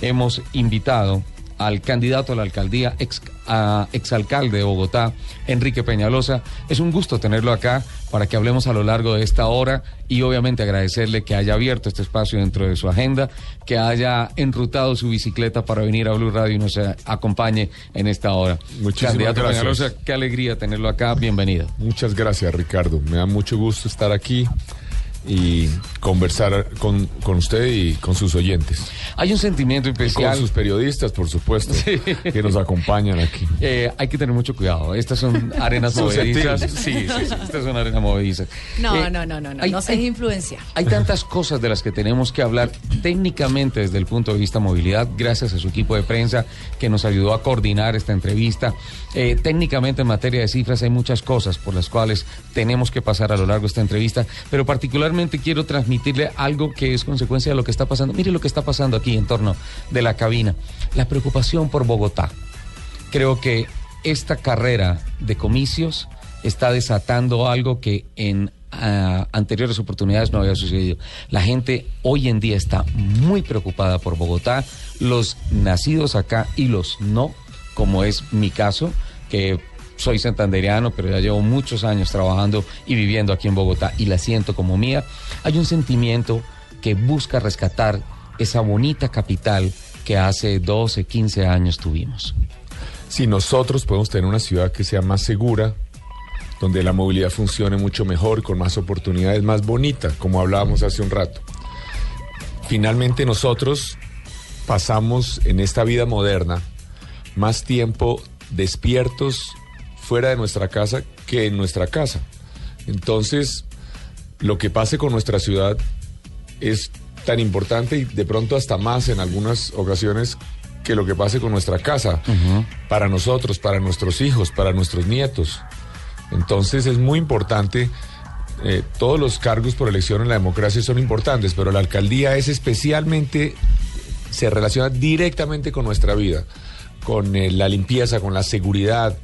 Hemos invitado al candidato a la alcaldía, ex, a, exalcalde de Bogotá, Enrique Peñalosa. Es un gusto tenerlo acá para que hablemos a lo largo de esta hora y obviamente agradecerle que haya abierto este espacio dentro de su agenda, que haya enrutado su bicicleta para venir a Blue Radio y nos acompañe en esta hora. Muchísimas candidato gracias. Peñalosa, qué alegría tenerlo acá. Bienvenido. Muchas gracias, Ricardo. Me da mucho gusto estar aquí y conversar con, con usted y con sus oyentes. Hay un sentimiento Y con especial. sus periodistas, por supuesto, que nos acompañan aquí. Eh, hay que tener mucho cuidado. Estas son arenas movedizas. Sí, Susceptibles. sí, sí, estas son arenas movedizas. No, Eh, no, no, no, no. hay- no se hay- influencia. Hay tantas cosas de las que tenemos que hablar técnicamente desde el punto de vista movilidad, gracias a su equipo de prensa que nos ayudó a coordinar esta entrevista. Eh, técnicamente en materia de cifras hay muchas cosas por las cuales tenemos que pasar a lo largo de esta entrevista, pero particularmente quiero transmitirle algo que es consecuencia de lo que está pasando. Mire lo que está pasando aquí en torno de la cabina. La preocupación por Bogotá. Creo que esta carrera de comicios está desatando algo que en ah, anteriores oportunidades no había sucedido. La gente hoy en día está muy preocupada por Bogotá, los nacidos acá y los no, como es mi caso, que soy santandereano, pero ya llevo muchos años trabajando y viviendo aquí en Bogotá y la siento como mía. Hay un sentimiento que busca rescatar esa bonita capital que hace 12, 15 años tuvimos. Si nosotros podemos tener una ciudad que sea más segura, donde la movilidad funcione mucho mejor, con más oportunidades, más bonita, como hablábamos hace un rato. Finalmente nosotros pasamos en esta vida moderna más tiempo despiertos fuera de nuestra casa que en nuestra casa. Entonces, lo que pase con nuestra ciudad es tan importante y de pronto hasta más en algunas ocasiones que lo que pase con nuestra casa, para nosotros, para nuestros hijos, para nuestros nietos. Entonces es muy importante, eh, todos los cargos por elección en la democracia son importantes, pero la alcaldía es especialmente, se relaciona directamente con nuestra vida, con eh, la limpieza, con la seguridad,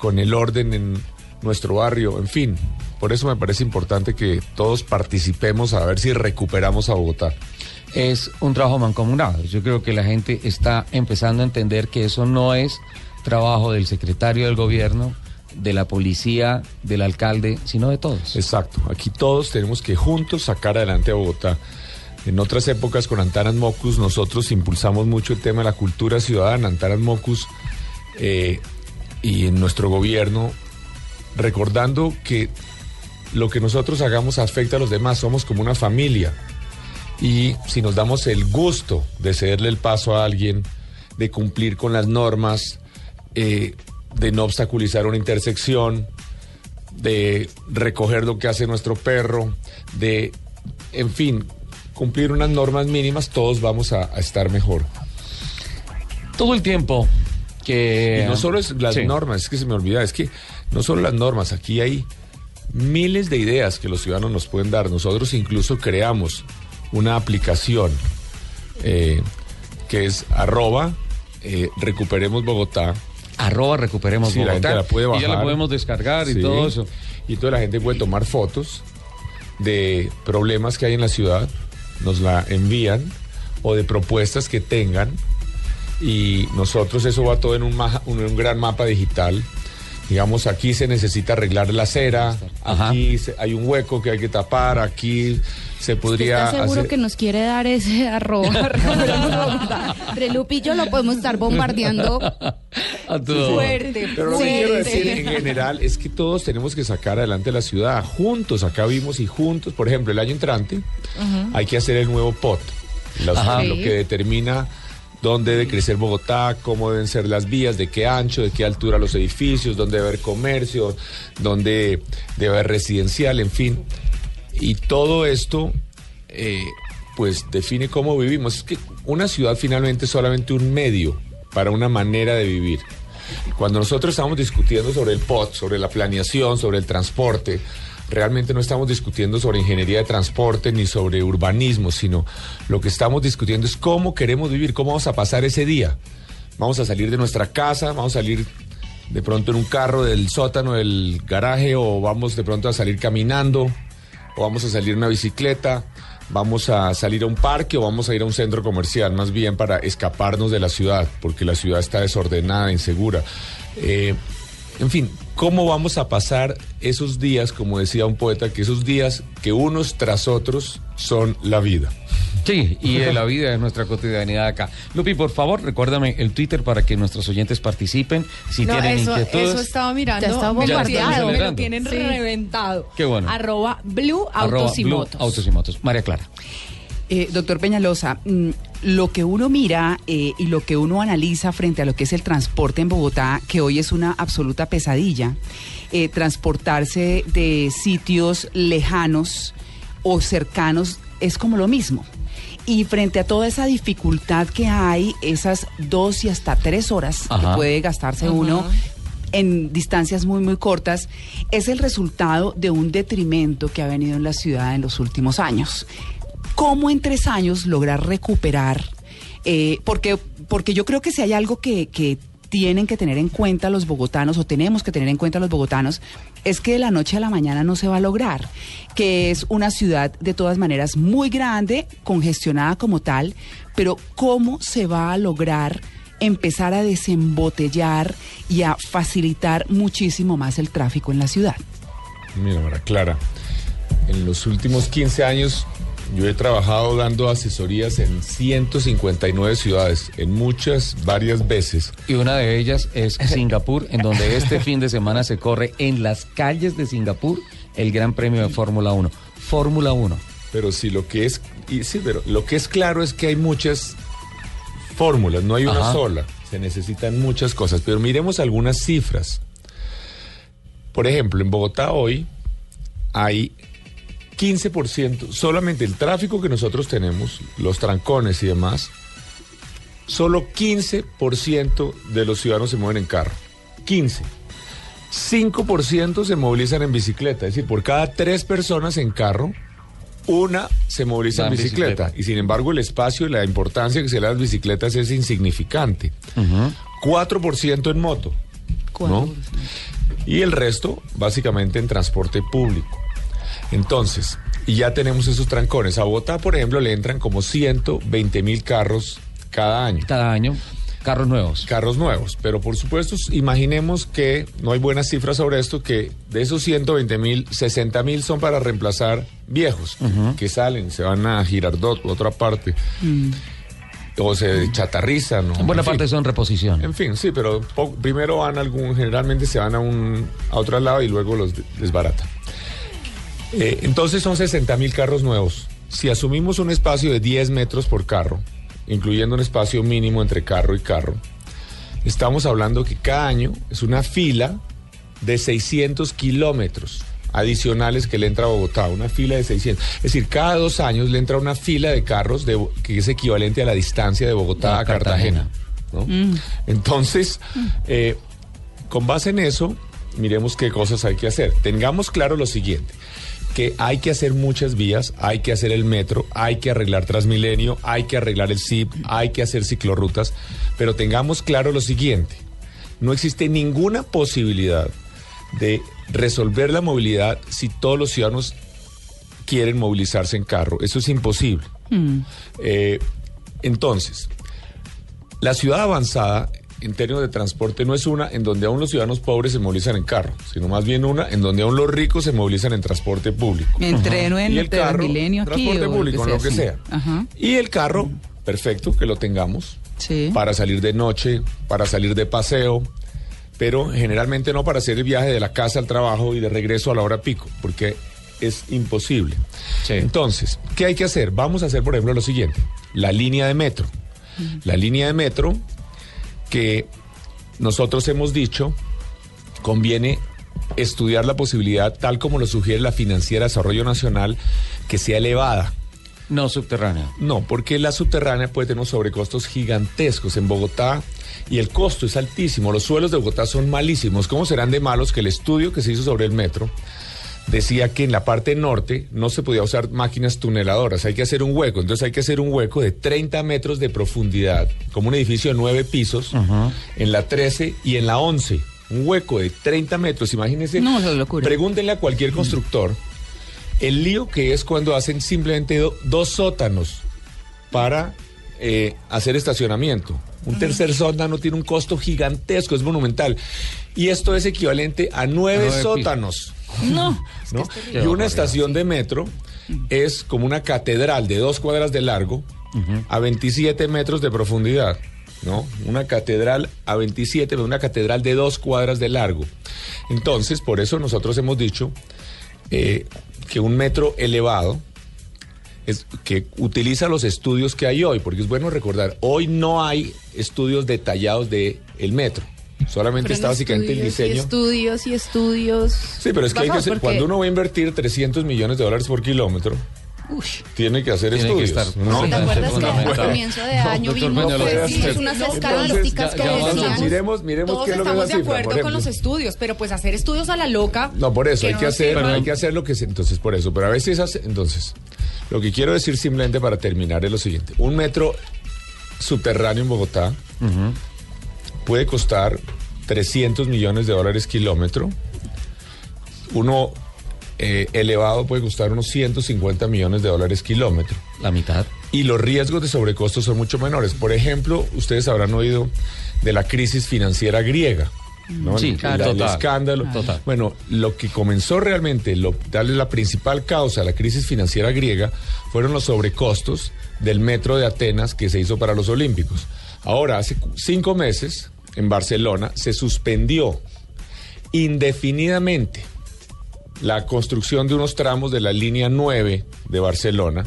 con el orden en nuestro barrio, en fin. Por eso me parece importante que todos participemos a ver si recuperamos a Bogotá. es un trabajo mancomunado. Yo creo que la gente está empezando a entender que eso no es trabajo del secretario del gobierno, de la policía, del alcalde, sino de todos. Exacto, aquí todos tenemos que juntos sacar adelante a Bogotá. En otras épocas con Antanas Mocus nosotros impulsamos mucho el tema de la cultura ciudadana. Antanas Mocus eh, y en nuestro gobierno, recordando que lo que nosotros hagamos afecta a los demás, somos como una familia. Y si nos damos el gusto de cederle el paso a alguien, de cumplir con las normas, eh, de no obstaculizar una intersección, de recoger lo que hace nuestro perro, de, en fin, cumplir unas normas mínimas, todos vamos a, a estar mejor. Todo el tiempo que... Y no solo es las Sí. normas, es que se me olvida, es que no solo las normas, aquí hay miles de ideas que los ciudadanos nos pueden dar. Nosotros incluso creamos una aplicación eh, que es arroba eh, recuperemos Bogotá. Arroba recuperemos Sí, la Bogotá. gente la puede Y ya la bajar. podemos descargar y todo eso. Y toda la gente puede tomar fotos de problemas que hay en la ciudad, nos la envían, o de propuestas que tengan, y nosotros eso va todo en un, maja- un- un gran mapa digital. Digamos, aquí se necesita arreglar la acera, Ajá. aquí se- hay un hueco que hay que tapar, aquí se podría ¿Estás seguro hacer... que nos quiere dar ese arroba? Recuperemos Bogotá? Entre Lupi y yo lo podemos estar bombardeando A todo. fuerte, Pero lo que quiero decir en general es que todos tenemos que sacar adelante la ciudad juntos. Acá vimos y juntos, por ejemplo, el año entrante hay que hacer el nuevo POT, los- Ajá. lo que determina dónde debe crecer Bogotá, cómo deben ser las vías, de qué ancho, de qué altura los edificios, dónde debe haber comercio, dónde debe haber residencial, en fin. Y todo esto eh, pues define cómo vivimos. Es que una ciudad finalmente es solamente un medio para una manera de vivir. Cuando nosotros estamos discutiendo sobre el POT, sobre la planeación, sobre el transporte, realmente no estamos discutiendo sobre ingeniería de transporte ni sobre urbanismo, sino lo que estamos discutiendo es cómo queremos vivir, cómo vamos a pasar ese día. Vamos a salir de nuestra casa, vamos a salir de pronto en un carro del sótano del garaje o vamos de pronto a salir caminando o vamos a salir en una bicicleta, vamos a salir a un parque o vamos a ir a un centro comercial, más bien para escaparnos de la ciudad, porque la ciudad está desordenada, insegura. Eh, en fin, ¿cómo vamos a pasar esos días, como decía un poeta, que esos días que unos tras otros son la vida? Sí, y de la vida de nuestra cotidianidad acá. Lupi, por favor, recuérdame el Twitter para que nuestros oyentes participen. Si No, tienen eso, inquietudes. eso estaba mirando. Ya lo bombardeado. tienen, me lo tienen Sí. reventado. Qué bueno. Arroba Blue Arroba Autos y Blue Motos. Autos y Motos. María Clara. Eh, doctor Peñalosa, mm, lo que uno mira eh, y lo que uno analiza frente a lo que es el transporte en Bogotá, que hoy es una absoluta pesadilla, eh, transportarse de sitios lejanos o cercanos es como lo mismo. Y frente a toda esa dificultad que hay, esas dos y hasta tres horas Ajá. que puede gastarse uno en distancias muy, muy cortas, es el resultado de un detrimento que ha venido en la ciudad en los últimos años. ¿Cómo en tres años lograr recuperar? Eh, porque, porque yo creo que si hay algo que, que tienen que tener en cuenta los bogotanos o tenemos que tener en cuenta los bogotanos es que de la noche a la mañana no se va a lograr, que es una ciudad de todas maneras muy grande, congestionada como tal, pero ¿cómo se va a lograr empezar a desembotellar y a facilitar muchísimo más el tráfico en la ciudad? Mira, Clara, en los últimos 15 años yo he trabajado dando asesorías en 159 ciudades, en muchas, varias veces. Y una de ellas es Singapur, en donde este fin de semana se corre en las calles de Singapur el Gran Premio de Fórmula 1. Fórmula 1. Pero sí, lo que es, y sí, pero lo que es claro es que hay muchas fórmulas, no hay una sola. Se necesitan muchas cosas, pero miremos algunas cifras. Por ejemplo, en Bogotá hoy hay 15%, solamente el tráfico que nosotros tenemos, los trancones y demás, solo 15% de los ciudadanos se mueven en carro. 15. 5% se movilizan en bicicleta, es decir, por cada tres personas en carro, una se moviliza en bicicleta. bicicleta. Y sin embargo, el espacio y la importancia que se le da a las bicicletas es insignificante. 4% en moto. ¿no? Y el resto, básicamente, en transporte público. Entonces, y ya tenemos esos trancones. A Bogotá, por ejemplo, le entran como 120 mil carros cada año. Cada año, carros nuevos. Carros nuevos. Pero por supuesto, imaginemos que no hay buenas cifras sobre esto, que de esos 120 mil, 60 mil son para reemplazar viejos que salen, se van a Girardot u otra parte. O se chatarrizan. ¿no? En buena En fin. parte son reposición. En fin, sí, pero primero van a algún, generalmente se van a un a otro lado y luego los de- desbaratan. Eh, entonces son 60 mil carros nuevos. Si asumimos un espacio de 10 metros por carro, incluyendo un espacio mínimo entre carro y carro, estamos hablando que cada año es una fila de 600 kilómetros adicionales que le entra a Bogotá, una fila de 600. Es decir, cada dos años le entra una fila de carros de, que es equivalente a la distancia de Bogotá A a Cartagena. Cartagena. ¿no? Entonces, eh, con base en eso, miremos qué cosas hay que hacer. Tengamos claro lo siguiente que hay que hacer muchas vías, hay que hacer el metro, hay que arreglar Transmilenio, hay que arreglar el CIP, hay que hacer ciclorrutas, pero tengamos claro lo siguiente, no existe ninguna posibilidad de resolver la movilidad si todos los ciudadanos quieren movilizarse en carro, eso es imposible. Eh, entonces, la ciudad avanzada en términos de transporte no es una en donde aún los ciudadanos pobres se movilizan en carro, sino más bien una en donde aún los ricos se movilizan en transporte público. Me entreno en y el carro, aquí transporte o público, lo lo que que sea, sea. sí. Ajá. Y el carro, perfecto, que lo tengamos Sí. para salir de noche, para salir de paseo, pero generalmente no para hacer el viaje de la casa al trabajo y de regreso a la hora pico, porque es imposible. Sí. Entonces, ¿qué hay que hacer? Vamos a hacer, por ejemplo, lo siguiente, la línea de metro. La línea de metro que nosotros hemos dicho conviene estudiar la posibilidad, tal como lo sugiere la Financiera de Desarrollo Nacional, que sea elevada. No subterránea. No, porque la subterránea puede tener sobrecostos gigantescos en Bogotá y el costo es altísimo. Los suelos de Bogotá son malísimos. ¿Cómo serán de malos que el estudio que se hizo sobre el metro decía que en la parte norte no se podía usar máquinas tuneladoras, hay que hacer un hueco. Entonces hay que hacer un hueco de 30 metros de profundidad, como un edificio de nueve pisos, en la 13 y en la 11. Un hueco de 30 metros, imagínense. No, locura. Pregúntenle a cualquier constructor el lío que es cuando hacen simplemente do- dos sótanos para eh, hacer estacionamiento. Un tercer sótano tiene un costo gigantesco, es monumental. Y esto es equivalente a nueve nueve sótanos. No. ¿no? Y una estación de metro es como una catedral de dos cuadras de largo a 27 metros de profundidad. ¿No? Una catedral a 27, una catedral de dos cuadras de largo. Entonces, por eso nosotros hemos dicho eh, que un metro elevado es que utiliza los estudios que hay hoy, porque es bueno recordar, hoy no hay estudios detallados de el metro. Solamente está básicamente el diseño. Y estudios y estudios. Sí, pero es que hay que hacer, porque- cuando uno va a invertir 300 millones de dólares por kilómetro, tiene que hacer Tiene que estudios. estar ¿no? ¿Te acuerdas que al comienzo de No, año que- unas estadísticas que decían... miremos, miremos Todos qué es lo que es estamos de cifra, acuerdo por con los estudios, pero pues hacer estudios a la loca. No, por eso, que hay no que hacer, sirvan. hay que hacer lo que se, entonces por eso, pero a veces hace, entonces, lo que quiero decir simplemente para terminar es lo siguiente, un metro subterráneo en Bogotá puede costar 300 millones de dólares kilómetro, uno eh, elevado puede costar unos 150 millones de dólares kilómetro. La mitad. y los riesgos de sobrecostos son mucho menores. Por ejemplo, ustedes habrán oído de la crisis financiera griega. ¿no? Sí, claro. el, escándalo. Total. Bueno, lo que comenzó realmente, lo, darle la principal causa a la crisis financiera griega fueron los sobrecostos del metro de Atenas que se hizo para los Olímpicos. Ahora, hace cinco meses, en Barcelona, se suspendió indefinidamente la construcción de unos tramos de la línea 9 de Barcelona,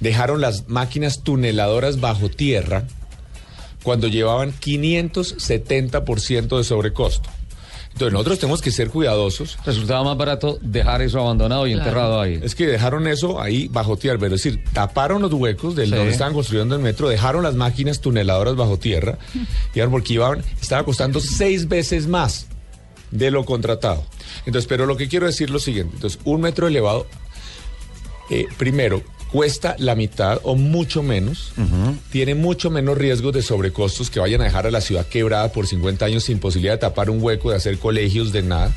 dejaron las máquinas tuneladoras bajo tierra cuando llevaban 570% de sobrecosto. Entonces nosotros tenemos que ser cuidadosos. Resultaba más barato dejar eso abandonado y enterrado ahí. Es que dejaron eso ahí bajo tierra, es decir, taparon los huecos del Sí. donde estaban construyendo el metro, dejaron las máquinas tuneladoras bajo tierra, y ahora porque iban, estaba costando seis veces más de lo contratado. Entonces, pero lo que quiero decir es lo siguiente, entonces, un metro elevado, eh, primero, cuesta la mitad o mucho menos, tiene mucho menos riesgos de sobrecostos que vayan a dejar a la ciudad quebrada por 50 años sin posibilidad de tapar un hueco, de hacer colegios, de nada.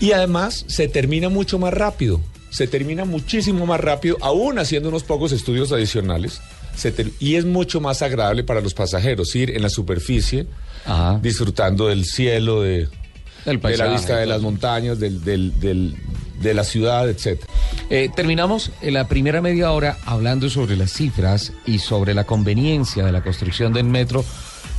Y además se termina mucho más rápido, se termina muchísimo más rápido, aún haciendo unos pocos estudios adicionales. se y es mucho más agradable para los pasajeros ir en la superficie, Ajá. disfrutando del cielo, de, de la vista de todo. las montañas, del, del- del- de la ciudad, etcétera. Eh, terminamos en la primera media hora hablando sobre las cifras y sobre la conveniencia de la construcción del metro,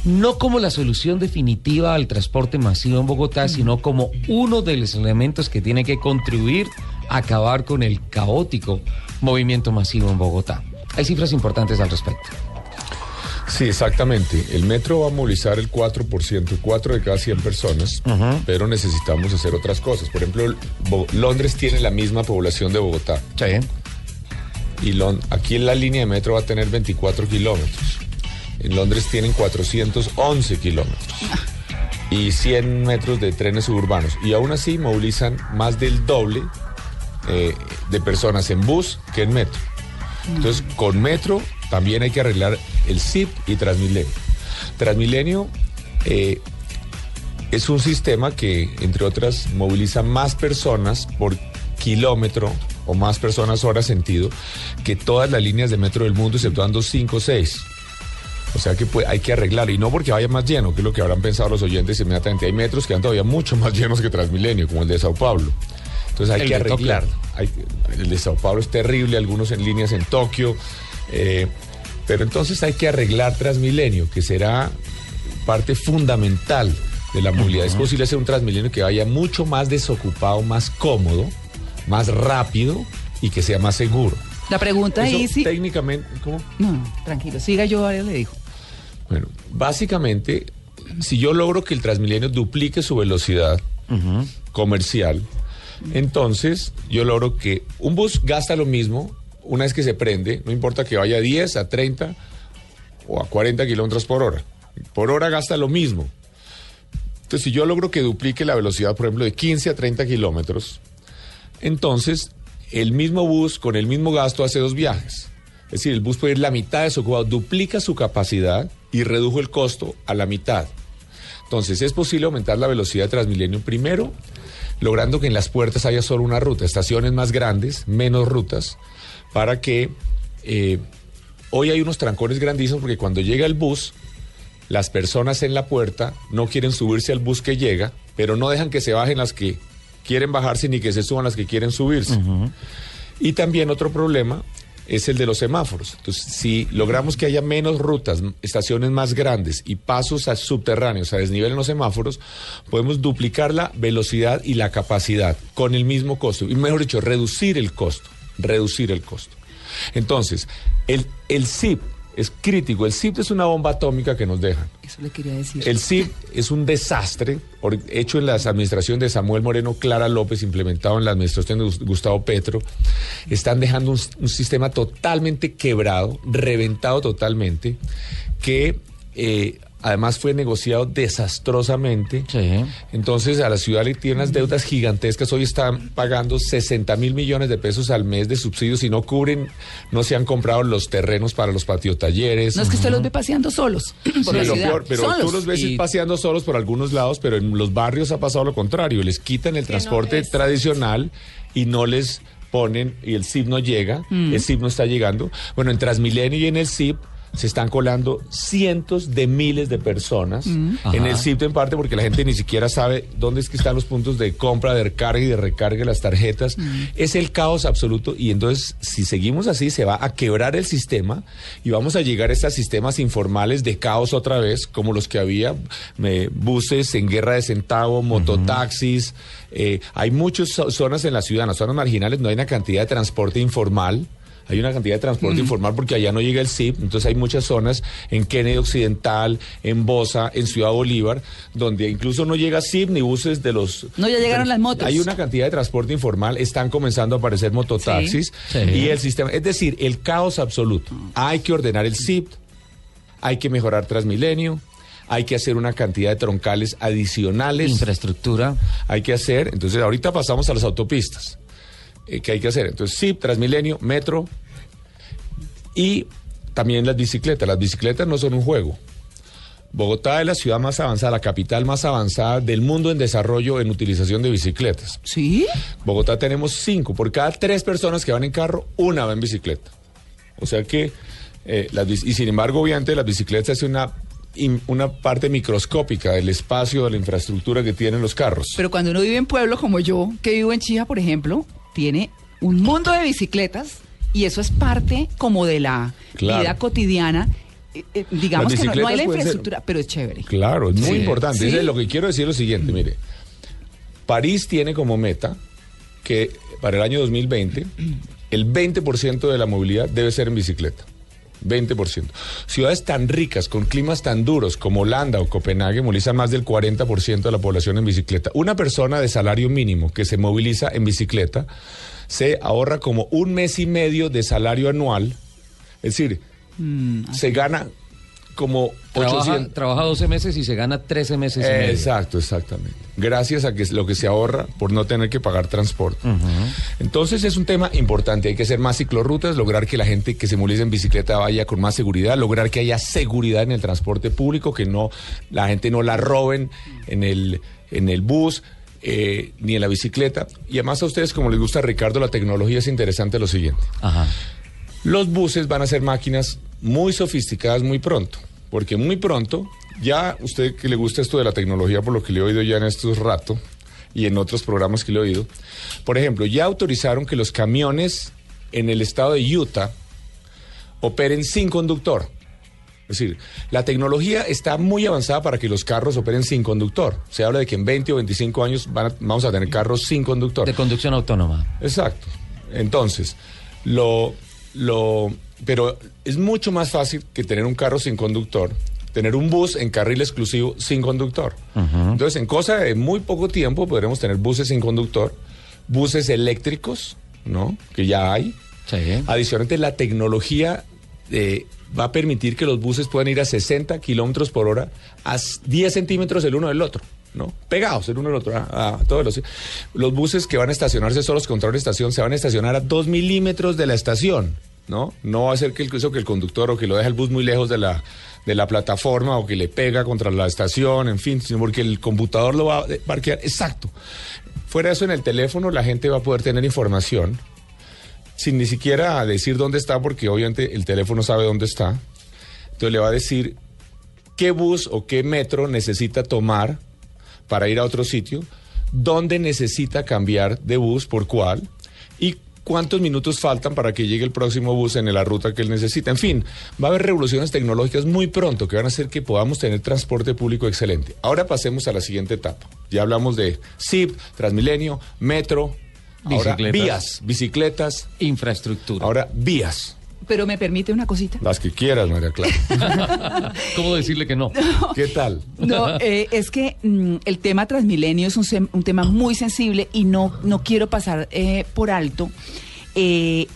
no como la solución definitiva al transporte masivo en Bogotá, sino como uno de los elementos que tiene que contribuir a acabar con el caótico movimiento masivo en Bogotá. Hay cifras importantes al respecto. Sí, exactamente. El metro va a movilizar el 4%, 4 de cada 100 personas, pero necesitamos hacer otras cosas. Por ejemplo, Bo- Londres tiene la misma población de Bogotá. Sí. Y aquí en la línea de metro va a tener 24 kilómetros. En Londres tienen 411 kilómetros. Y 100 metros de trenes suburbanos. Y aún así movilizan más del doble eh, de personas en bus que en metro. Entonces, con metro también hay que arreglar el SIP y Transmilenio. Transmilenio eh, es un sistema que, entre otras, moviliza más personas por kilómetro o más personas hora sentido que todas las líneas de metro del mundo, exceptuando 5 o 6. O sea que pues, hay que arreglarlo. Y no porque vaya más lleno, que es lo que habrán pensado los oyentes inmediatamente. Hay metros que van todavía mucho más llenos que Transmilenio, como el de Sao Paulo. Entonces hay El que arreglarlo. Hay- el de Sao Paulo es terrible, algunos en líneas en Tokio. Eh, pero entonces hay que arreglar Transmilenio, que será parte fundamental de la movilidad. Es posible hacer un Transmilenio que vaya mucho más desocupado, más cómodo, más rápido y que sea más seguro. La pregunta Eso sí. técnicamente, ¿cómo? No, no, tranquilo, siga yo, Ariel le dijo. Bueno, básicamente, si yo logro que el Transmilenio duplique su velocidad comercial, entonces yo logro que un bus gasta lo mismo una vez que se prende, no importa que vaya a 10, a 30 o a 40 kilómetros por hora. Por hora gasta lo mismo. Entonces, si yo logro que duplique la velocidad, por ejemplo, de 15 a 30 kilómetros, entonces el mismo bus con el mismo gasto hace dos viajes. Es decir, el bus puede ir la mitad de su ocupado, duplica su capacidad y redujo el costo a la mitad. Entonces, es posible aumentar la velocidad de Transmilenio primero, logrando que en las puertas haya solo una ruta, estaciones más grandes, menos rutas, para que eh, hoy hay unos trancones grandísimos porque cuando llega el bus, las personas en la puerta no quieren subirse al bus que llega, pero no dejan que se bajen las que quieren bajarse ni que se suban las que quieren subirse. Y también otro problema es el de los semáforos. Entonces, si logramos que haya menos rutas, estaciones más grandes y pasos a subterráneos a desnivel en los semáforos, podemos duplicar la velocidad y la capacidad con el mismo costo. Y mejor dicho, reducir el costo. Reducir el costo. Entonces, el, el SIP es crítico. El SIP es una bomba atómica que nos dejan. Eso le quería decir. El CIP es un desastre hecho en la administración de Samuel Moreno Clara López, implementado en la administración de Gus- Gustavo Petro. Están dejando un, un sistema totalmente quebrado, reventado totalmente, que eh, además fue negociado desastrosamente. Sí. Entonces a la ciudad le tiene unas deudas gigantescas. Hoy están pagando 60 mil millones de pesos al mes de subsidios y no cubren, no se han comprado los terrenos para los patiotalleres. No es que usted los ve paseando solos por la Sí, lo ciudad. peor, pero solos. tú los ves Y- paseando solos por algunos lados, pero en los barrios ha pasado lo contrario. Les quitan el transporte tradicional y no les ponen, y el SIP no llega, Mm. el SIP no está llegando. Bueno, en Transmilenio y en el SIP se están colando cientos de miles de personas Mm. en Ajá. el SIP en parte porque la gente ni siquiera sabe dónde es que están los puntos de compra, de recarga y de recarga de las tarjetas. Mm. Es el caos absoluto y entonces si seguimos así se va a quebrar el sistema y vamos a llegar a estos sistemas informales de caos otra vez como los que había, eh, buses en guerra de centavo, mototaxis. eh, hay muchas zo- zonas en la ciudad, en las zonas marginales no hay una cantidad de transporte informal. Hay una cantidad de transporte informal porque allá no llega el SIP, entonces hay muchas zonas en Kennedy Occidental, en Bosa, en Ciudad Bolívar, donde incluso no llega SIP ni buses de los... No, ya llegaron las motos. Hay una cantidad de transporte informal, están comenzando a aparecer mototaxis Sí. y el sistema, es decir, el caos absoluto. Hay que ordenar el SIP, hay que mejorar Transmilenio, hay que hacer una cantidad de troncales adicionales Infraestructura. hay que hacer. Entonces, ahorita pasamos a las autopistas. Eh, ¿Qué hay que hacer? Entonces, SIP, Transmilenio, Metro y también las bicicletas. Las bicicletas no son un juego. Bogotá es la ciudad más avanzada, la capital más avanzada del mundo en desarrollo en utilización de bicicletas. ¿Sí? Bogotá tenemos cinco. Por cada tres personas que van en carro, una va en bicicleta. O sea que, eh, las y sin embargo, obviamente, las bicicletas es una, una parte microscópica del espacio, de la infraestructura que tienen los carros. Pero cuando uno vive en pueblo como yo, que vivo en Chija, por ejemplo, tiene un mundo de bicicletas y eso es parte como de la Claro. vida cotidiana. Eh, eh, digamos que no, no hay la ser- infraestructura, pero es chévere. Claro, es muy Sí. importante. Sí. Lo que quiero decir es lo siguiente, mire. París tiene como meta que para el año 2020 el 20% de la movilidad debe ser en bicicleta. 20%. Ciudades tan ricas, con climas tan duros como Holanda o Copenhague, movilizan más del 40% de la población en bicicleta. Una persona de salario mínimo que se moviliza en bicicleta se ahorra como un mes y medio de salario anual. Es decir, se gana como Trabaja, 800. trabaja 12 meses y se gana 13 meses y medio. Exacto, exactamente. Gracias a que es lo que se ahorra por no tener que pagar transporte. Entonces es un tema importante. Hay que hacer más ciclorrutas, lograr que la gente que se moviliza en bicicleta vaya con más seguridad, lograr que haya seguridad en el transporte público, que no la gente no la roben en el, en el bus. eh, ni en la bicicleta. Y además a ustedes, como les gusta Ricardo, la tecnología es interesante lo siguiente. Ajá. Los buses van a ser máquinas muy sofisticadas muy pronto, porque muy pronto, ya usted que le gusta esto de la tecnología, por lo que le he oído ya en estos rato y en otros programas que le he oído, por ejemplo, ya autorizaron que los camiones en el estado de Utah operen sin conductor. Es decir, la tecnología está muy avanzada para que los carros operen sin conductor. Se habla de que en 20 o 25 años van a- vamos a tener carros sin conductor. De conducción autónoma. Exacto. Entonces, lo, lo, pero es mucho más fácil que tener un carro sin conductor, tener un bus en carril exclusivo sin conductor. Entonces, en cosa de muy poco tiempo podremos tener buses sin conductor, buses eléctricos, ¿no? Que ya hay. Sí. Adicionalmente, la tecnología eh, va a permitir que los buses puedan ir a 60 kilómetros por hora a 10 centímetros el uno del otro. ¿no? Pegados el uno del otro, a, a toda velocidad. Los buses que van a estacionarse solos contra una estación se van a estacionar a 2 milímetros de la estación, ¿no? No va a ser que el, eso que el conductor o que lo deja el bus muy lejos de la, de la plataforma o que le pega contra la estación, en fin, sino porque el computador lo va a parquear. Exacto. Fuera eso, en el teléfono la gente va a poder tener información sin ni siquiera decir dónde está, porque obviamente el teléfono sabe dónde está. Entonces le va a decir qué bus o qué metro necesita tomar para ir a otro sitio, dónde necesita cambiar de bus, por cuál, cuántos minutos faltan para que llegue el próximo bus en la ruta que él necesita. En fin, va a haber revoluciones tecnológicas muy pronto que van a hacer que podamos tener transporte público excelente. Ahora pasemos a la siguiente etapa. Ya hablamos de SIP, Transmilenio, Metro, ahora Bicicletas. vías, bicicletas, Infraestructura. ahora vías. Pero me permite una cosita. Las que quieras, María Clara. ¿Cómo decirle que no? ¿Qué tal? No, eh, es que mm, el tema Transmilenio es un, un tema muy sensible y no, no quiero pasar eh, por alto. eh,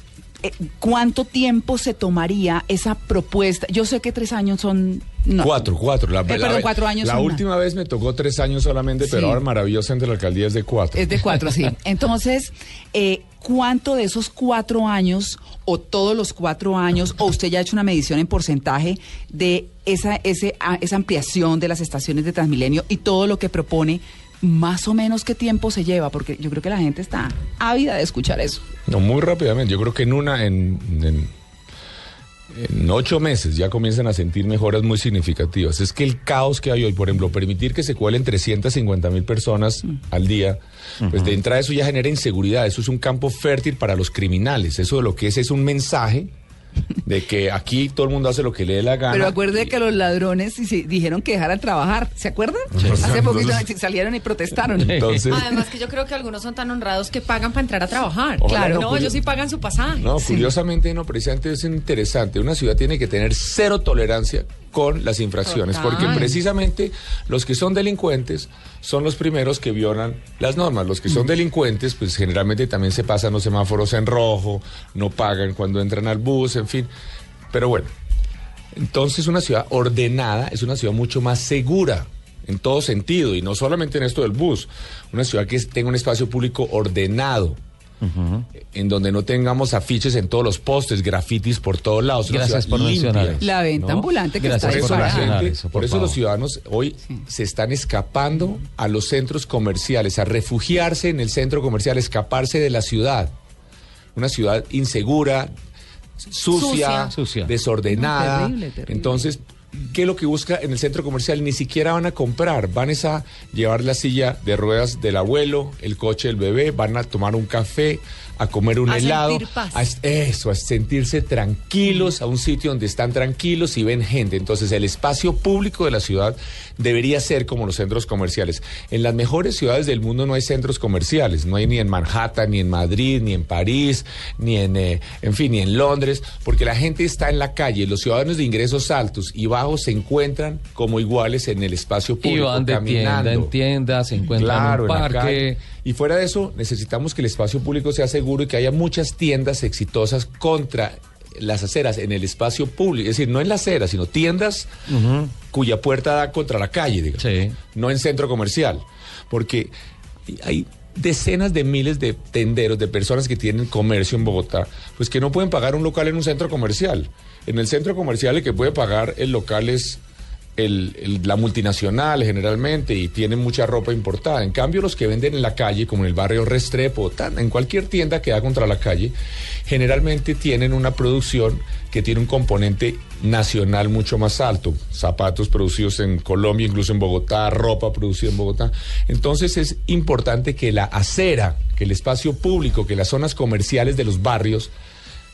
eh, ¿Cuánto tiempo se tomaría esa propuesta? Yo sé que tres años son... no. Cuatro, cuatro. La, Eh, perdón, cuatro años La última vez me tocó tres años solamente, pero ahora maravillosamente la alcaldía es de cuatro. Es de cuatro, sí. Entonces, eh, ¿cuánto de esos cuatro años o todos los cuatro años, o usted ya ha hecho una medición en porcentaje de esa, ese, a- esa ampliación de las estaciones de Transmilenio y todo lo que propone, más o menos qué tiempo se lleva? Porque yo creo que la gente está ávida de escuchar eso. No, muy rápidamente. Yo creo que en una, en, en, en ocho meses ya comienzan a sentir mejoras muy significativas. Es que el caos que hay hoy, por ejemplo, permitir que se cuelen 350 mil personas al día, pues de entrada eso ya genera inseguridad. Eso es un campo fértil para los criminales. Eso de lo que es es un mensaje de que aquí todo el mundo hace lo que le dé la gana. Pero acuerde que los ladrones sí, dijeron que dejaran trabajar, ¿se acuerdan? Hace poquito salieron y protestaron. Entonces, Además que yo creo que algunos son tan honrados que pagan para entrar a trabajar. Ojalá claro, no, no, ellos sí pagan su pasaje. No, curiosamente, no, precisamente es interesante. Una ciudad tiene que tener cero tolerancia con las infracciones, Total. porque precisamente los que son delincuentes son los primeros que violan las normas. Los que son delincuentes, pues generalmente también se pasan los semáforos en rojo, no pagan cuando entran al bus, en fin. Pero bueno, entonces una ciudad ordenada es una ciudad mucho más segura en todo sentido, y no solamente en esto del bus, una ciudad que tenga un espacio público ordenado, en donde no tengamos afiches en todos los postes, grafitis por todos lados. Gracias por limpia, mencionar eso. La venta ¿no? ambulante que Gracias Por está eso, la disparada. mencionar gente- eso, por por eso los ciudadanos hoy se están escapando a los centros comerciales, a refugiarse en el centro comercial, escaparse de la ciudad. Una ciudad insegura, sucia, Sucia. Sucia. desordenada. No, terrible, terrible. Entonces, ¿qué es lo que busca en el centro comercial? Ni siquiera van a comprar, van a llevar la silla de ruedas del abuelo, el coche del bebé, van a tomar un café, a comer un A helado, sentir paz. a es- eso, a sentirse tranquilos, a un sitio donde están tranquilos y ven gente. Entonces, el espacio público de la ciudad debería ser como los centros comerciales. En las mejores ciudades del mundo no hay centros comerciales, no hay ni en Manhattan, ni en Madrid, ni en París, ni en, eh, en fin, ni en Londres, porque la gente está en la calle. Los ciudadanos de ingresos altos y bajos se encuentran como iguales en el espacio Y público, van de tienda en tienda, se encuentran Claro, en un parque. Y fuera de eso, necesitamos que el espacio público sea seguro y que haya muchas tiendas exitosas contra las aceras en el espacio público. Es decir, no en la acera, sino tiendas cuya puerta da contra la calle, digamos. Sí. No en centro comercial. Porque hay decenas de miles de tenderos, de personas que tienen comercio en Bogotá, pues que no pueden pagar un local en un centro comercial. En el centro comercial el que puede pagar el local es la multinacional generalmente y tienen mucha ropa importada. En cambio, los que venden en la calle, como en el barrio Restrepo, en cualquier tienda que da contra la calle, generalmente tienen una producción que tiene un componente nacional mucho más alto. Zapatos producidos en Colombia, incluso en Bogotá, ropa producida en Bogotá. Entonces es importante que la acera, que el espacio público, que las zonas comerciales de los barrios,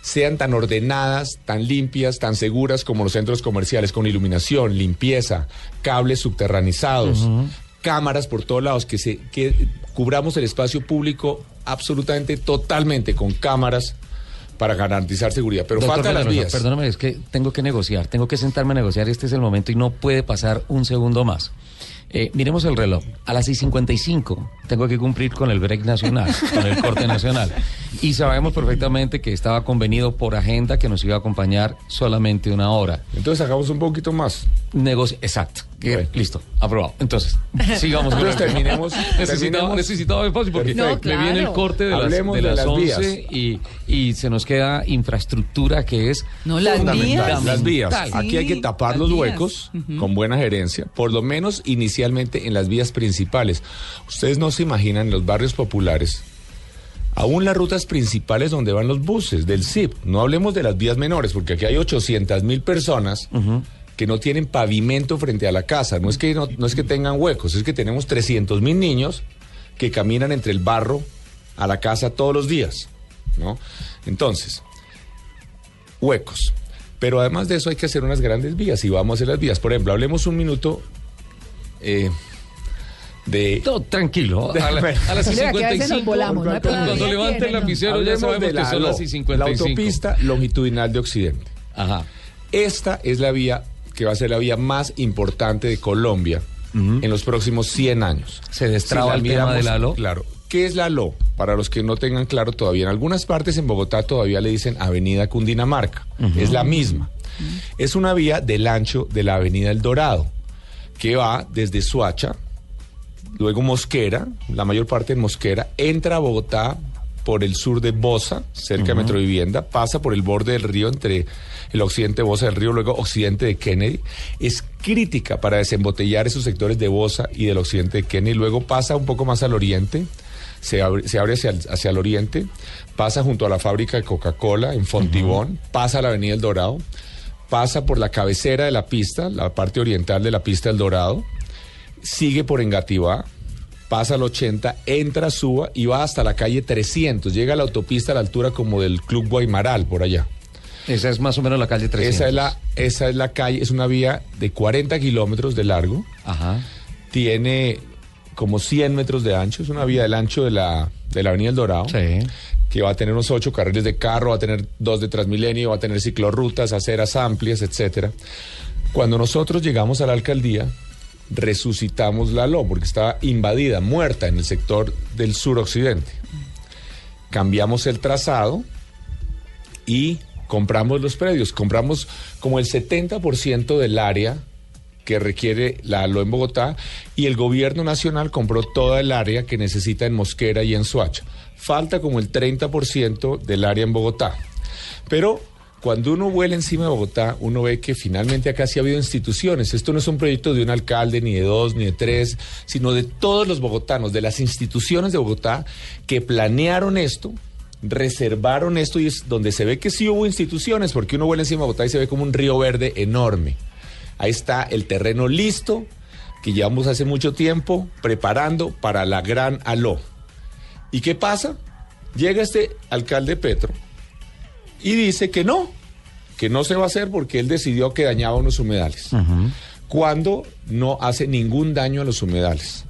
sean tan ordenadas, tan limpias, tan seguras como los centros comerciales, con iluminación, limpieza, cables subterranizados, cámaras por todos lados, que, se, que cubramos el espacio público absolutamente, totalmente con cámaras para garantizar seguridad. Pero Doctor las vías. Perdóname, es que tengo que negociar, tengo que sentarme a negociar, este es el momento y no puede pasar un segundo más. Eh, miremos el reloj. A las 6.55 tengo que cumplir con el break nacional, con el corte nacional. Y sabemos perfectamente que estaba convenido por agenda que nos iba a acompañar solamente una hora. Entonces sacamos un poquito más. Negocio, exacto. Que- Bueno. Listo, aprobado. Entonces, sigamos. Entonces terminemos- Necesitaba, terminemos- necesitaba espacio porque No, me viene el corte de las, Hablemos de de las las 11 y, y se nos queda infraestructura que es No, las fundamental. vías. Las vías. Aquí hay que tapar las los vías. huecos con buena gerencia, por lo menos inicialmente en las vías principales. Ustedes no se imaginan en los barrios populares, aún las rutas principales donde van los buses del CIP. No hablemos de las vías menores, porque aquí hay 800 mil personas que no tienen pavimento frente a la casa. No es que, no, no es que tengan huecos, es que tenemos 300 mil niños que caminan entre el barro a la casa todos los días. ¿no? Entonces, huecos. Pero además de eso hay que hacer unas grandes vías y vamos a hacer las vías. Por ejemplo, hablemos un minuto eh, de... Todo tranquilo. A, la- a las Mira, que a veces nos 6.55. volamos, ¿no? Cuando, levante el lapicero ya sabemos de que son las ALO, 6.55. la autopista longitudinal de Occidente. Ajá. Esta es la vía que va a ser la vía más importante de Colombia en los próximos 100 años. Se destraba la el tema de la ALO. Claro. ¿Qué es la LO? Para los que no tengan claro todavía, en algunas partes en Bogotá todavía le dicen Avenida Cundinamarca. Es la misma. Es una vía del ancho de la Avenida El Dorado, que va desde Suacha, luego Mosquera, la mayor parte en Mosquera, entra a Bogotá por el sur de Bosa, cerca de Metro Vivienda, pasa por el borde del río entre el occidente de Bosa del río, luego occidente de Kennedy. Es crítica para desembotellar esos sectores de Bosa y del occidente de Kennedy, luego pasa un poco más al oriente. Se abre, se abre hacia, el, hacia el oriente, pasa junto a la fábrica de Coca-Cola en Fontibón, pasa a la Avenida El Dorado, pasa por la cabecera de la pista, la parte oriental de la pista El Dorado, sigue por Engativá, pasa al 80, entra a Suba y va hasta la calle 300. Llega a la autopista a la altura como del Club Guaymaral, por allá. Esa es más o menos la calle 300. Esa es la, esa es la calle, es una vía de 40 kilómetros de largo, Ajá. tiene como 100 metros de ancho, es una vía del ancho de la, de la Avenida El Dorado. Sí. que va a tener unos ocho carriles de carro, va a tener dos de Transmilenio, va a tener ciclorrutas, aceras amplias, etcétera. Cuando nosotros llegamos a la alcaldía, resucitamos la LO porque estaba invadida, muerta en el sector del suroccidente. Cambiamos el trazado y compramos los predios. Compramos como el 70% del área que requiere la ALO en Bogotá y el gobierno nacional compró toda el área que necesita en Mosquera y en Soacha. Falta como el 30% del área en Bogotá. Pero cuando uno vuela encima de Bogotá, uno ve que finalmente acá sí ha habido instituciones. Esto no es un proyecto de un alcalde, ni de dos, ni de tres, sino de todos los bogotanos, de las instituciones de Bogotá que planearon esto, reservaron esto y es donde se ve que sí hubo instituciones, porque uno vuela encima de Bogotá y se ve como un río verde enorme. Ahí está el terreno listo que llevamos hace mucho tiempo preparando para la gran aló. ¿Y qué pasa? Llega este alcalde Petro y dice que no, que no se va a hacer porque él decidió que dañaba unos humedales. Cuando no hace ningún daño a los humedales.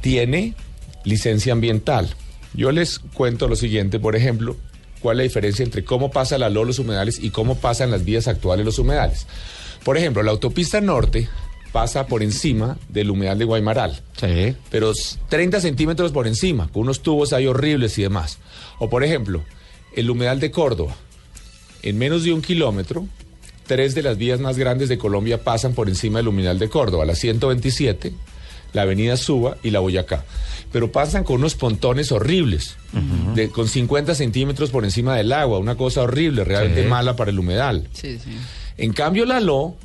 Tiene licencia ambiental. Yo les cuento lo siguiente, por ejemplo, cuál es la diferencia entre cómo pasa la LO los humedales y cómo pasan las vías actuales los humedales. Por ejemplo, la autopista norte pasa por encima del humedal de Guaymaral Sí. pero s- 30 centímetros por encima, con unos tubos ahí horribles y demás. O por ejemplo, el humedal de Córdoba, en menos de un kilómetro, tres de las vías más grandes de Colombia pasan por encima del humedal de Córdoba, la 127, la avenida Suba y la Boyacá. Pero pasan con unos pontones horribles, de, con 50 centímetros por encima del agua, una cosa horrible, realmente Sí. mala para el humedal. Sí, sí. En cambio, la LO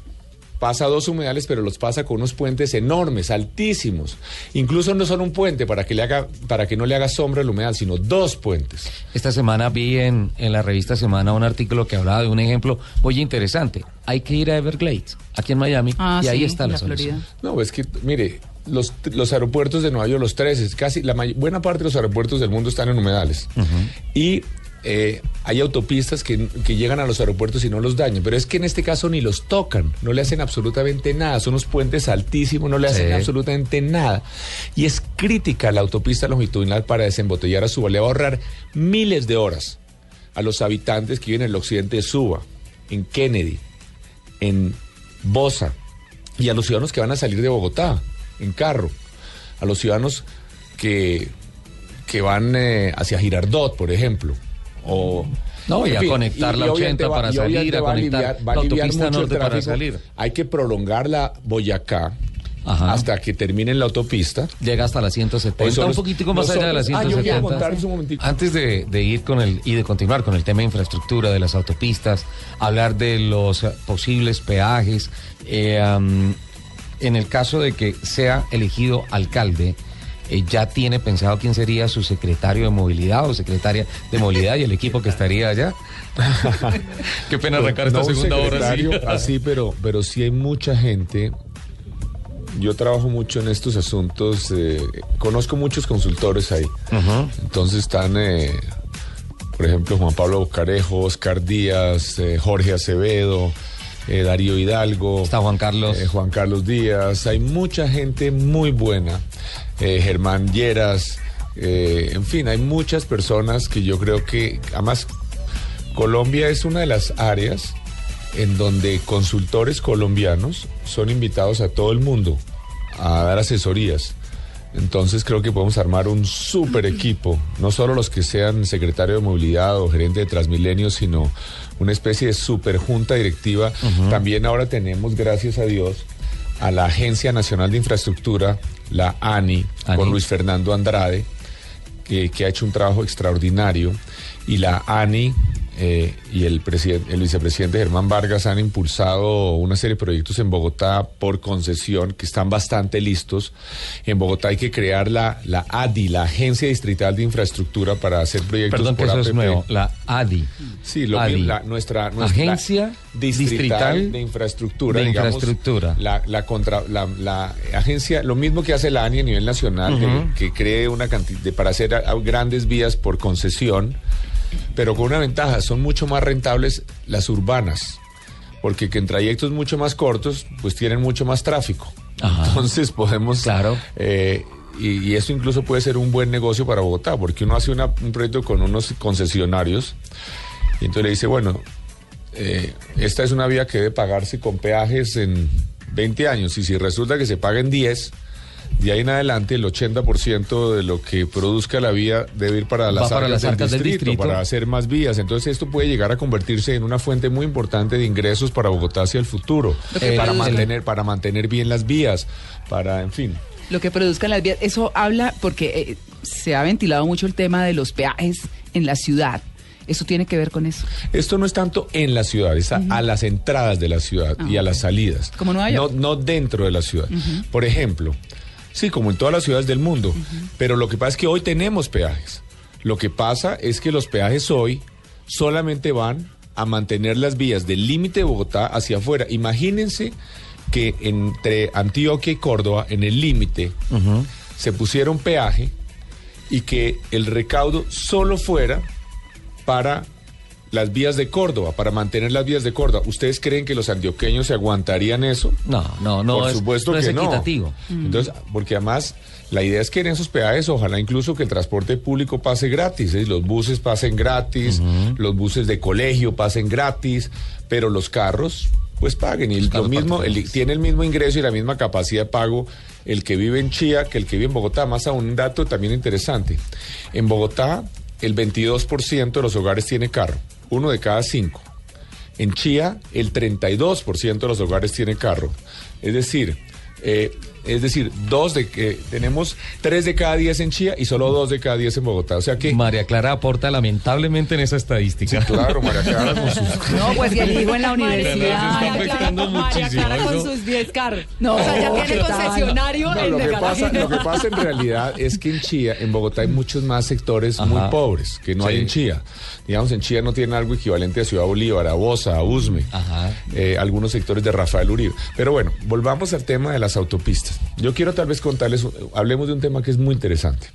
pasa dos humedales, pero los pasa con unos puentes enormes, altísimos. Incluso no son un puente para que, le haga, para que no le haga sombra al humedal, sino dos puentes. Esta semana vi en, en la revista Semana un artículo que hablaba de un ejemplo muy interesante. Hay que ir a Everglades, aquí en Miami, Ah, y ahí está la, la solución. Florida. No, es que, mire, los, los aeropuertos de Nueva York, los tres, es casi la may- buena parte de los aeropuertos del mundo están en humedales. Y eh, hay autopistas que, que llegan a los aeropuertos y no los dañan, pero es que en este caso ni los tocan, no le hacen absolutamente nada, son unos puentes altísimos, no le hacen Sí. absolutamente nada. Y es crítica la autopista longitudinal para desembotellar a Suba, le va a ahorrar miles de horas a los habitantes que viven en el occidente de Suba, en Kennedy, en Bosa y a los ciudadanos que van a salir de Bogotá. En carro, a los ciudadanos que, que van eh, hacia Girardot, por ejemplo, o... No, y a conectar la obviamente 80 para y salir, a va conectar aliviar- va a la aliviar autopista mucho el norte para salir. Hay que prolongar la Boyacá Ajá. hasta que termine la autopista. Llega hasta la Hoy 170, son un poquitico más allá de la nosotros- Ah, yo quiero 170. contarles un. Antes de, de ir con el y de continuar con el tema de infraestructura, de las autopistas, hablar de los posibles peajes, eh, am, en el caso de que sea elegido alcalde, eh, ya tiene pensado quién sería su secretario de movilidad o secretaria de movilidad y el equipo que estaría allá. Qué pena arrancar esta No segunda hora así. así, pero, pero sí hay mucha gente. Yo trabajo mucho en estos asuntos. eh, conozco muchos consultores ahí. Entonces están, eh, por ejemplo, Juan Pablo Bocarejo, Oscar Díaz, eh, Jorge Acevedo, eh, Darío Hidalgo. Está Juan Carlos. eh, Juan Carlos Díaz. Hay mucha gente muy buena. Eh, Germán Lleras. eh, en fin, hay muchas personas que yo creo que, además, Colombia es una de las áreas en donde consultores colombianos son invitados a todo el mundo a dar asesorías. Entonces creo que podemos armar un super equipo, no solo los que sean secretario de movilidad o gerente de Transmilenio, sino una especie de super junta directiva. También ahora tenemos, gracias a Dios, a la Agencia Nacional de Infraestructura, la ANI, ANI. con Luis Fernando Andrade, que, que ha hecho un trabajo extraordinario, y la ANI eh, y el, el vicepresidente Germán Vargas han impulsado una serie de proyectos en Bogotá por concesión que están bastante listos. En Bogotá hay que crear la, la ADI, la Agencia Distrital de Infraestructura, para hacer proyectos Perdón que por eso es APP. nuevo, la ADI. Sí, lo ADI. mismo, la- nuestra, nuestra Agencia distrital, Distrital de infraestructura, de digamos, Infraestructura. La, la contra, la, la agencia, lo mismo que hace la ANI a nivel nacional, de- que cree una cantidad de, para hacer a- a grandes vías por concesión, pero con una ventaja, son mucho más rentables las urbanas, porque que en trayectos mucho más cortos, pues tienen mucho más tráfico. Ajá. Entonces podemos Claro. eh, y, y eso incluso puede ser un buen negocio para Bogotá, porque uno hace una- un proyecto con unos concesionarios y entonces le dice, bueno, eh, esta es una vía que debe pagarse con peajes en 20 años y si resulta que se paga en 10, de ahí en adelante el 80% de lo que produzca la vía debe ir para las, para las arcas del distrito. para hacer más vías. Entonces esto puede llegar a convertirse en una fuente muy importante de ingresos para Bogotá hacia el futuro, para produzca- mantener, para mantener bien las vías, para, en fin. Lo que produzcan las vías, eso habla porque eh, se ha ventilado mucho el tema de los peajes en la ciudad. Eso tiene que ver con eso. Esto no es tanto en la ciudad, es a, a las entradas de la ciudad Ah, y a las salidas. Como Nueva York. No, no dentro de la ciudad. Por ejemplo, sí, como en todas las ciudades del mundo. Pero lo que pasa es que hoy tenemos peajes. Lo que pasa es que los peajes hoy solamente van a mantener las vías del límite de Bogotá hacia afuera. Imagínense que entre Antioquia y Córdoba, en el límite, se pusiera un peaje y que el recaudo solo fuera para las vías de Córdoba, para mantener las vías de Córdoba. ¿Ustedes creen que los antioqueños se aguantarían eso? No, no, no Por es, supuesto no que es no. equitativo. Entonces, porque además la idea es que en esos peajes, ojalá incluso que el transporte público pase gratis, ¿eh? los buses pasen gratis, los buses de colegio pasen gratis, pero los carros pues paguen. Y el- lo mismo, el- tiene el mismo ingreso y la misma capacidad de pago el que vive en Chía que el que vive en Bogotá. Más aún, un dato también interesante. En Bogotá, el 22% de los hogares tiene carro, uno de cada cinco. En Chía, el 32% de los hogares tiene carro. Es decir, eh, es decir, dos de que tenemos tres de cada diez en Chía y solo dos de cada diez en Bogotá. O sea que, María Clara aporta lamentablemente en esa estadística. claro, María Clara con sus No, pues el hijo en la María universidad. Clara, afectando muchísimo Clara con eso. sus 10 carros. No, o sea, ya ¿qué tiene concesionario No, en lo, el que pasa, lo que pasa en realidad es que en Chía, en Bogotá hay muchos más sectores muy pobres que no hay Sí. en Chía. Digamos, en Chía no tienen algo equivalente a Ciudad Bolívar, a Bosa, a Usme, Ajá. eh, algunos sectores de Rafael Uribe. Pero bueno, volvamos al tema de las autopistas. Yo quiero tal vez contarles, hablemos de un tema que es muy interesante.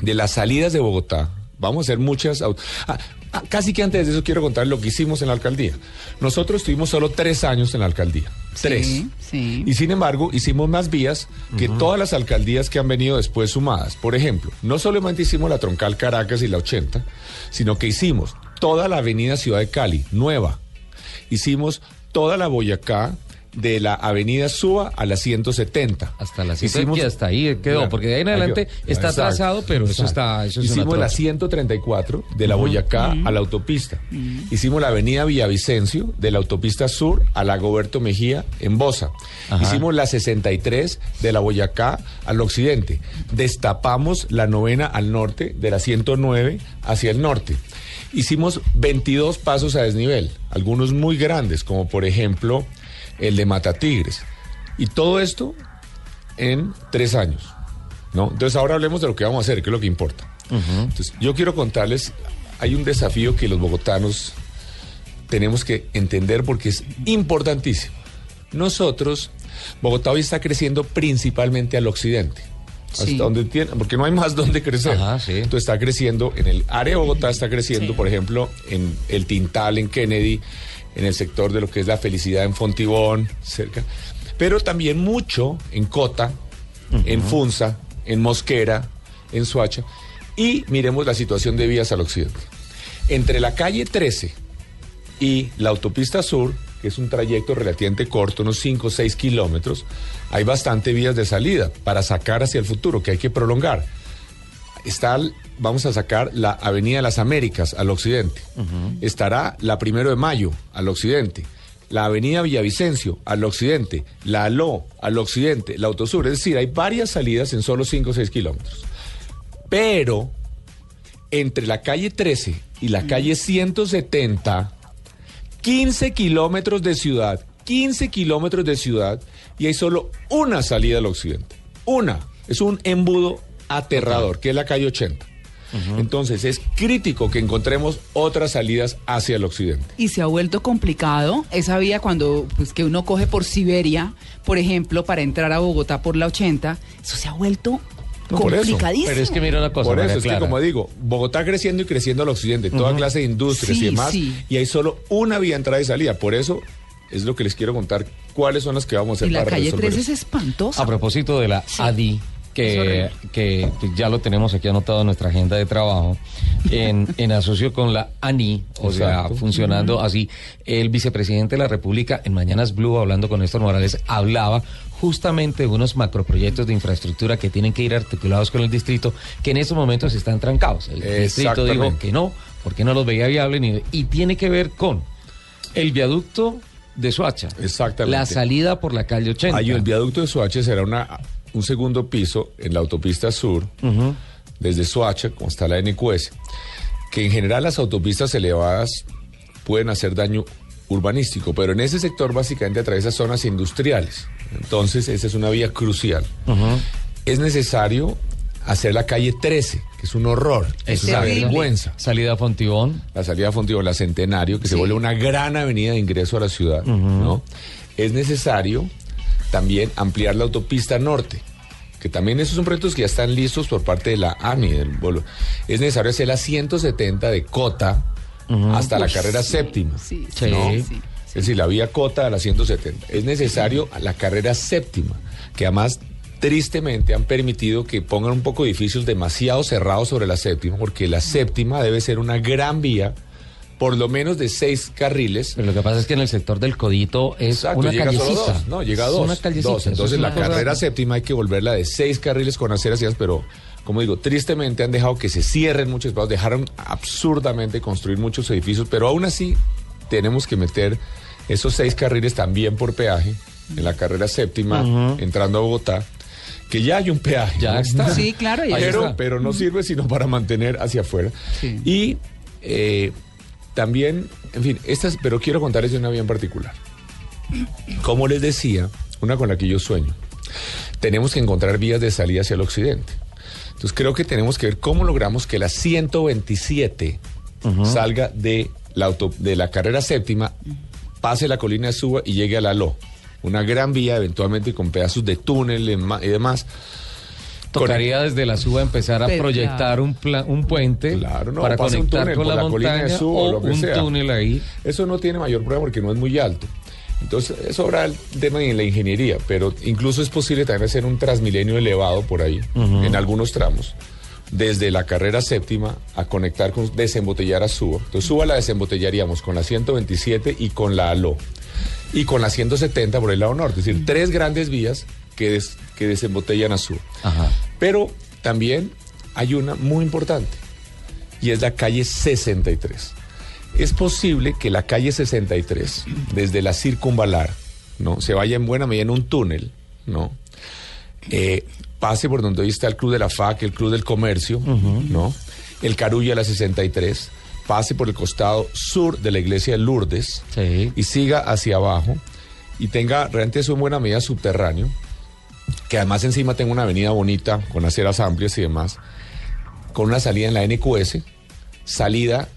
De las salidas de Bogotá, vamos a hacer muchas... Ah, ah, casi que antes de eso quiero contar lo que hicimos en la alcaldía. Nosotros estuvimos solo tres años en la alcaldía. Tres. Sí, sí. Y sin embargo, hicimos más vías que todas las alcaldías que han venido después sumadas. Por ejemplo, no solamente hicimos la troncal Caracas y la 80, sino que hicimos toda la avenida Ciudad de Cali, nueva. Hicimos toda la Boyacá de la avenida Suba a la 170. Hasta la 170 y hasta ahí quedó, Claro. porque de ahí en adelante está Exacto. trazado, pero eso está... Eso es una Hicimos la trocha. 134 de la Boyacá a la autopista. Hicimos la avenida Villavicencio de la autopista sur a la Goberto Mejía en Bosa. Ajá. Hicimos la 63 de la Boyacá al occidente. Destapamos la novena al norte de la 109 hacia el norte. Hicimos 22 pasos a desnivel, algunos muy grandes, como por ejemplo el de Matatigres. Y todo esto en tres años. ¿no? Entonces ahora hablemos de lo que vamos a hacer, que es lo que importa. Entonces, yo quiero contarles, hay un desafío que los bogotanos tenemos que entender porque es importantísimo. Nosotros, Bogotá hoy está creciendo principalmente al occidente. Hasta Sí. donde tiene, porque no hay más donde crecer. Ajá, sí. Entonces está creciendo, en el área de Bogotá está creciendo, Sí. por ejemplo, en el Tintal, en Kennedy, en el sector de lo que es la felicidad en Fontibón, cerca. Pero también mucho en Cota, en Funza, en Mosquera, en Suacha. Y miremos la situación de vías al occidente. Entre la calle 13 y la autopista sur, que es un trayecto relativamente corto, unos 5 o 6 kilómetros, hay bastante vías de salida para sacar hacia el futuro, que hay que prolongar. Está, vamos a sacar la Avenida de las Américas al occidente. Estará la Primero de Mayo al occidente. La Avenida Villavicencio al occidente. La Aló al occidente. La Autosur. Es decir, hay varias salidas en solo 5 o 6 kilómetros. Pero entre la calle 13 y la calle 170, 15 kilómetros de ciudad, 15 kilómetros de ciudad, y hay solo una salida al occidente. Una. Es un embudo aterrador, que es la calle 80. Entonces es crítico que encontremos otras salidas hacia el occidente. Y se ha vuelto complicado esa vía cuando pues que uno coge por Siberia, por ejemplo, para entrar a Bogotá por la 80, eso se ha vuelto No, complicadísimo. Pero es que mira una cosa, Por eso es que, como digo, Bogotá creciendo y creciendo al occidente, toda clase de industrias Sí, y demás, sí. y hay solo una vía de entrada y salida. Por eso es lo que les quiero contar, cuáles son las que vamos a hacer y la para calle resolver 13 esto. es espantosa. A propósito de la ADI, que, que ya lo tenemos aquí anotado en nuestra agenda de trabajo, en, en asocio con la ANI, o sea, funcionando así, el vicepresidente de la República en Mañanas Blue, hablando con Néstor Morales, hablaba justamente de unos macroproyectos de infraestructura que tienen que ir articulados con el distrito, que en estos momentos están trancados. El distrito dijo que no, porque no los veía viable, ni, y tiene que ver con el viaducto de Soacha, Exactamente. la salida por la calle 80. Hay el viaducto de Soacha será una, un segundo piso en la autopista sur, desde Soacha, como está la NQS, que en general las autopistas elevadas pueden hacer daño urbanístico, pero en ese sector básicamente atraviesa zonas industriales. Entonces, esa es una vía crucial. Es necesario hacer la calle 13, que es un horror, es una vergüenza. Salida a Fontibón. La salida a Fontibón, la Centenario, que se vuelve una gran avenida de ingreso a la ciudad, ¿no? Es necesario también ampliar la autopista norte, que también esos son proyectos que ya están listos por parte de la ANI, del Bolo. Es necesario hacer la 170 de Cota hasta la carrera séptima. Sí, Sí. ¿no? sí, sí. Es decir, la vía Cota a la 170. Es necesario la carrera séptima, que además tristemente han permitido que pongan un poco edificios demasiado cerrados sobre la séptima, porque la séptima debe ser una gran vía, por lo menos de seis carriles. Pero lo que pasa es que en el sector del Codito es Exacto, una llega solo dos, no, llega a dos. Una callecita. dos. Entonces es la carrera séptima hay que volverla de seis carriles con aceras y pero como digo, tristemente han dejado que se cierren muchos espacios, dejaron absurdamente construir muchos edificios, pero aún así tenemos que meter esos seis carriles también por peaje en la carrera séptima, entrando a Bogotá, que ya hay un peaje. Ya está. Sí, claro, ya pero, está. pero no sirve sino para mantener hacia afuera. Sí. Y eh, también, en fin, estas, pero quiero contarles de una vía en particular. Como les decía, una con la que yo sueño, tenemos que encontrar vías de salida hacia el occidente. Entonces creo que tenemos que ver cómo logramos que la 127 salga de la, auto- de la carrera séptima, pase la colina de Suba y llegue a la LO. Una gran vía, eventualmente con pedazos de túnel y demás. Tocaría desde la suba empezar a Pero, proyectar un, pla- un puente Claro, no, para conectar túnel con la, la colina de montaña Suba o lo que un sea. túnel ahí. Eso no tiene mayor problema porque no es muy alto. Entonces, eso habrá el tema de la ingeniería, pero incluso es posible también hacer un transmilenio elevado por ahí, en algunos tramos, desde la carrera séptima a conectar con desembotellar a Suba. Entonces, Suba la desembotellaríamos con la 127 y con la ALO. y con la 170 por el lado norte. Es decir, tres grandes vías que, des- que desembotellan a sur. Ajá. Pero también hay una muy importante y es la calle 63. Es posible que la calle 63, desde la circunvalar, ¿no? se vaya en buena medida en un túnel, ¿no? Eh, pase por donde hoy está el Club de la FAC, el Club del Comercio, ¿no? El Carullo de la 63, pase por el costado sur de la iglesia de Lourdes Sí. y siga hacia abajo y tenga realmente eso en buena medida subterráneo, que además encima tenga una avenida bonita con aceras amplias y demás, con una salida en la NQS, salida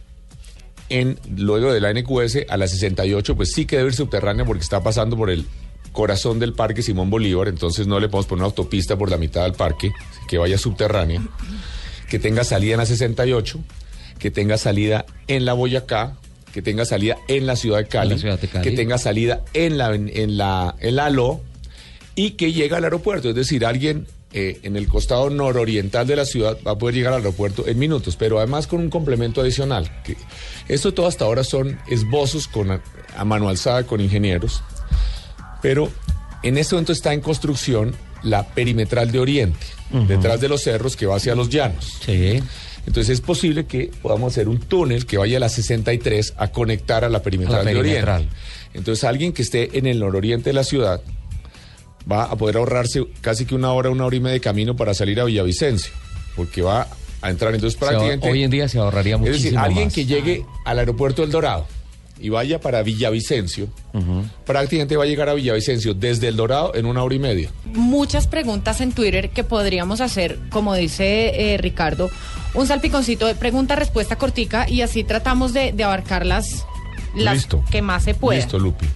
en luego de la NQS a la 68, pues sí que debe ir subterránea porque está pasando por el corazón del Parque Simón Bolívar, entonces no le podemos poner una autopista por la mitad del parque, que vaya subterránea, que tenga salida en la 68, que tenga salida en la Boyacá, que tenga salida en la ciudad de Cali, En la ciudad de Cali. que tenga salida en la en la en la ALO y que llegue al aeropuerto, es decir, alguien eh, en el costado nororiental de la ciudad va a poder llegar al aeropuerto en minutos, pero además con un complemento adicional. Que esto todo hasta ahora son esbozos con a, a mano alzada con ingenieros, pero en este momento está en construcción la perimetral de Oriente, detrás de los cerros que va hacia los llanos. Sí. Entonces es posible que podamos hacer un túnel que vaya a la 63 a conectar a la perimetral, A la de perimetral. Oriente. Entonces alguien que esté en el nororiente de la ciudad va a poder ahorrarse casi que una hora, una hora y media de camino para salir a Villavicencio, porque va a entrar entonces prácticamente... hoy en día se ahorraría es muchísimo decir, alguien más. que llegue al aeropuerto del Dorado y vaya para Villavicencio, prácticamente va a llegar a Villavicencio desde el Dorado en una hora y media. Muchas preguntas en Twitter que podríamos hacer, como dice eh, Ricardo, un salpiconcito de pregunta-respuesta cortica y así tratamos de, de abarcar las, las Listo. que más se pueda. Listo, Lupi.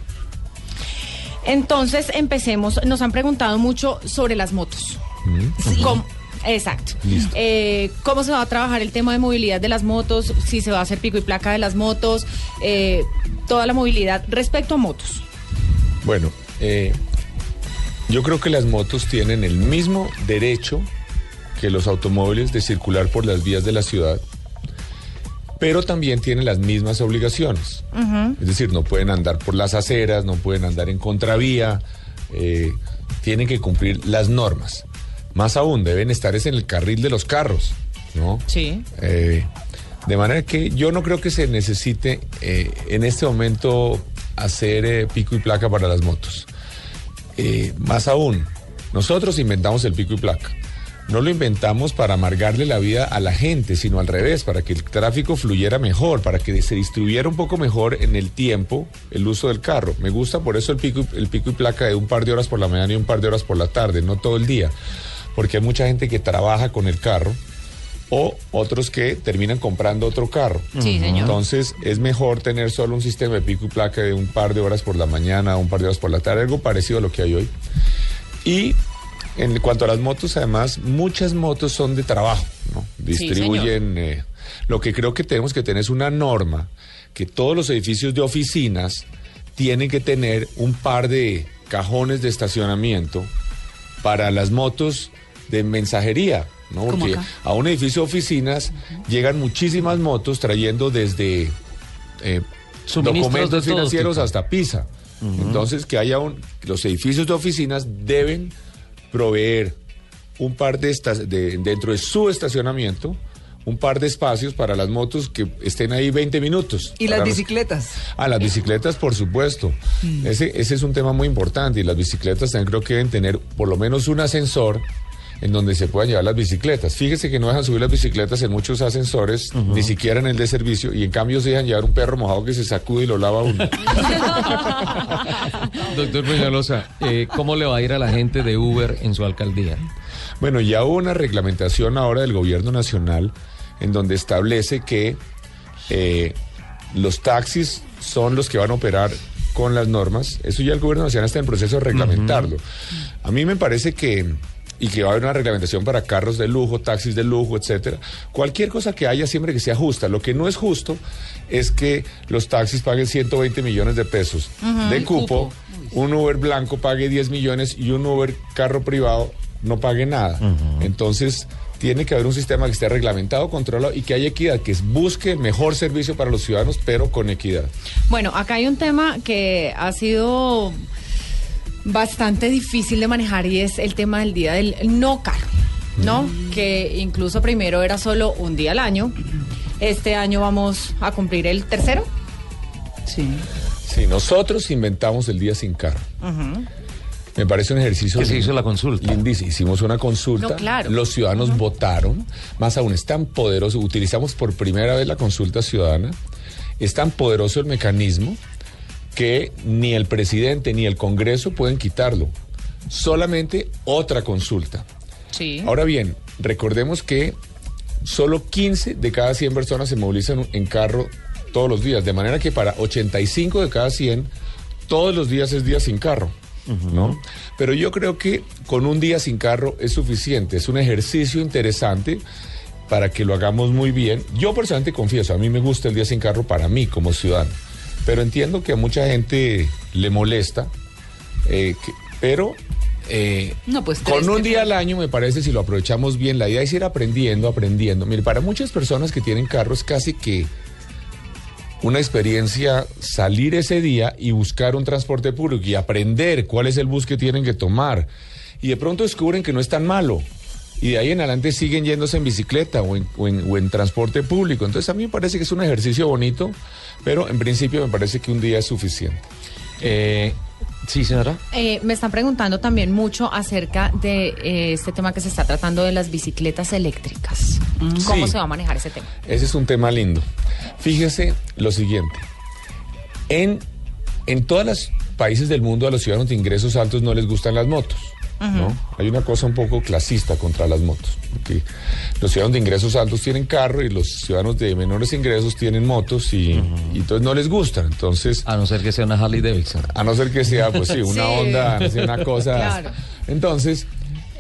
Entonces empecemos. Nos han preguntado mucho sobre las motos. ¿Cómo- Exacto. Eh, ¿Cómo se va a trabajar el tema de movilidad de las motos? Si se va a hacer pico y placa de las motos, eh, toda la movilidad respecto a motos. Bueno, eh, yo creo que las motos tienen el mismo derecho que los automóviles de circular por las vías de la ciudad, pero también tienen las mismas obligaciones. Es decir, no pueden andar por las aceras, no pueden andar en contravía, eh, tienen que cumplir las normas. Más aún, deben estar es en el carril de los carros, ¿no? Sí. Eh, de manera que yo no creo que se necesite eh, en este momento hacer pico y placa para las motos. Más aún, nosotros inventamos el pico y placa. No lo inventamos para amargarle la vida a la gente, sino al revés, para que el tráfico fluyera mejor, para que se distribuyera un poco mejor en el tiempo el uso del carro. Me gusta por eso el pico, y- el pico y placa de un par de horas por la mañana y un par de horas por la tarde, no todo el día, porque hay mucha gente que trabaja con el carro o otros que terminan comprando otro carro. Sí, señor. Entonces es mejor tener solo un sistema de pico y placa de un par de horas por la mañana, un par de horas por la tarde, algo parecido a lo que hay hoy. Y en cuanto a las motos, además, muchas motos son de trabajo, ¿no? Distribuyen. eh, lo que creo que tenemos que tener es una norma que todos los edificios de oficinas tienen que tener un par de cajones de estacionamiento para las motos de mensajería, ¿no? ¿Cómo Porque a un edificio de oficinas llegan muchísimas motos trayendo desde eh, documentos de financieros tipo. hasta Pisa. Entonces, que haya un, los edificios de oficinas deben proveer un par de estas de, dentro de su estacionamiento un par de espacios para las motos que estén ahí 20 minutos. ¿Y las bicicletas? Ah, las bicicletas, por supuesto. Ese, ese es un tema muy importante y las bicicletas también creo que deben tener por lo menos un ascensor en donde se puedan llevar las bicicletas. Fíjese que no dejan subir las bicicletas en muchos ascensores, ni siquiera en el de servicio, y en cambio se dejan llevar un perro mojado que se sacude y lo lava uno. Doctor Peñalosa, eh, ¿cómo le va a ir a la gente de Uber en su alcaldía? Bueno, ya hubo una reglamentación ahora del gobierno nacional en donde establece que eh, los taxis son los que van a operar con las normas. Eso ya el gobierno nacional está en proceso de reglamentarlo. A mí me parece que y que va a haber una reglamentación para carros de lujo, taxis de lujo, etcétera. Cualquier cosa que haya siempre que sea justa. Lo que no es justo es que los taxis paguen 120 millones de pesos de cupo, un Uber blanco pague 10 millones y un Uber carro privado no pague nada. Entonces, tiene que haber un sistema que esté reglamentado, controlado y que haya equidad, que busque mejor servicio para los ciudadanos, pero con equidad. Bueno, acá hay un tema que ha sido bastante difícil de manejar y es el tema del día del no carro, ¿no? Que incluso primero era solo un día al año. Este año vamos a cumplir el tercero. Sí. Sí, nosotros inventamos el día sin carro. Me parece un ejercicio. Que se hizo la consulta. Lindísimo. Hicimos una consulta. No, claro. Los ciudadanos votaron. Más aún, es tan poderoso. Utilizamos por primera vez la consulta ciudadana. Es tan poderoso el mecanismo que ni el presidente ni el Congreso pueden quitarlo. Solamente otra consulta. Sí. Ahora bien, recordemos que solo 15 de cada 100 personas se movilizan en carro todos los días, de manera que para 85 de cada 100 todos los días es día sin carro. ¿No? Pero yo creo que con un día sin carro es suficiente, es un ejercicio interesante para que lo hagamos muy bien. Yo personalmente confieso, a mí me gusta el día sin carro para mí como ciudadano, pero entiendo que a mucha gente le molesta, eh, que- pero eh, No, pues con un día al año me parece si lo aprovechamos bien, la idea es ir aprendiendo, aprendiendo. Mire, para muchas personas que tienen carros casi que una experiencia salir ese día y buscar un transporte público y aprender cuál es el bus que tienen que tomar. Y de pronto descubren que no es tan malo. Y de ahí en adelante siguen yéndose en bicicleta o en, o en- o en transporte público. Entonces a mí me parece que es un ejercicio bonito, pero en principio me parece que un día es suficiente. Eh, sí, señora. Eh, me están preguntando también mucho acerca de eh, este tema que se está tratando de las bicicletas eléctricas. ¿Cómo Sí. se va a manejar ese tema? Ese es un tema lindo. Fíjese lo siguiente. En, en todos los países del mundo a los ciudadanos de ingresos altos no les gustan las motos. ¿No? Hay una cosa un poco clasista contra las motos. porque los ciudadanos de ingresos altos tienen carro y los ciudadanos de menores ingresos tienen motos y, y entonces no les gustan. Entonces, A no ser que sea una Harley Davidson. a no ser que sea, pues sí, una Sí. onda, no sé, una cosa. Claro. Entonces,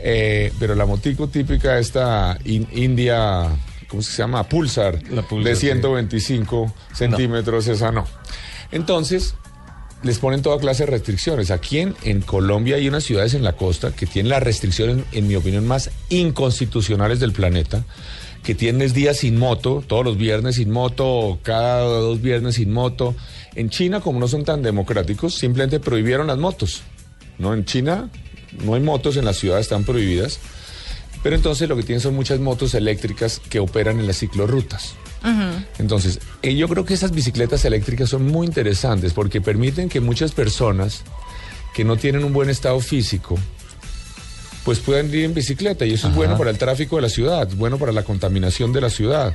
eh, pero la motico típica esta in- India, ¿cómo se llama? Pulsar, La Pulsar, de sí. 125 centímetros, esa no. Entonces, les ponen toda clase de restricciones. Aquí en, en Colombia hay unas ciudades en la costa que tienen las restricciones, en mi opinión, más inconstitucionales del planeta, que tienes días sin moto, todos los viernes sin moto, cada dos viernes sin moto. En China, como no son tan democráticos, simplemente prohibieron las motos. ¿no? En China no hay motos, en las ciudades están prohibidas. Pero entonces lo que tienen son muchas motos eléctricas que operan en las ciclorrutas. Entonces, eh, yo creo que esas bicicletas eléctricas son muy interesantes porque permiten que muchas personas que no tienen un buen estado físico, pues puedan ir en bicicleta y eso es bueno para el tráfico de la ciudad, es bueno para la contaminación de la ciudad.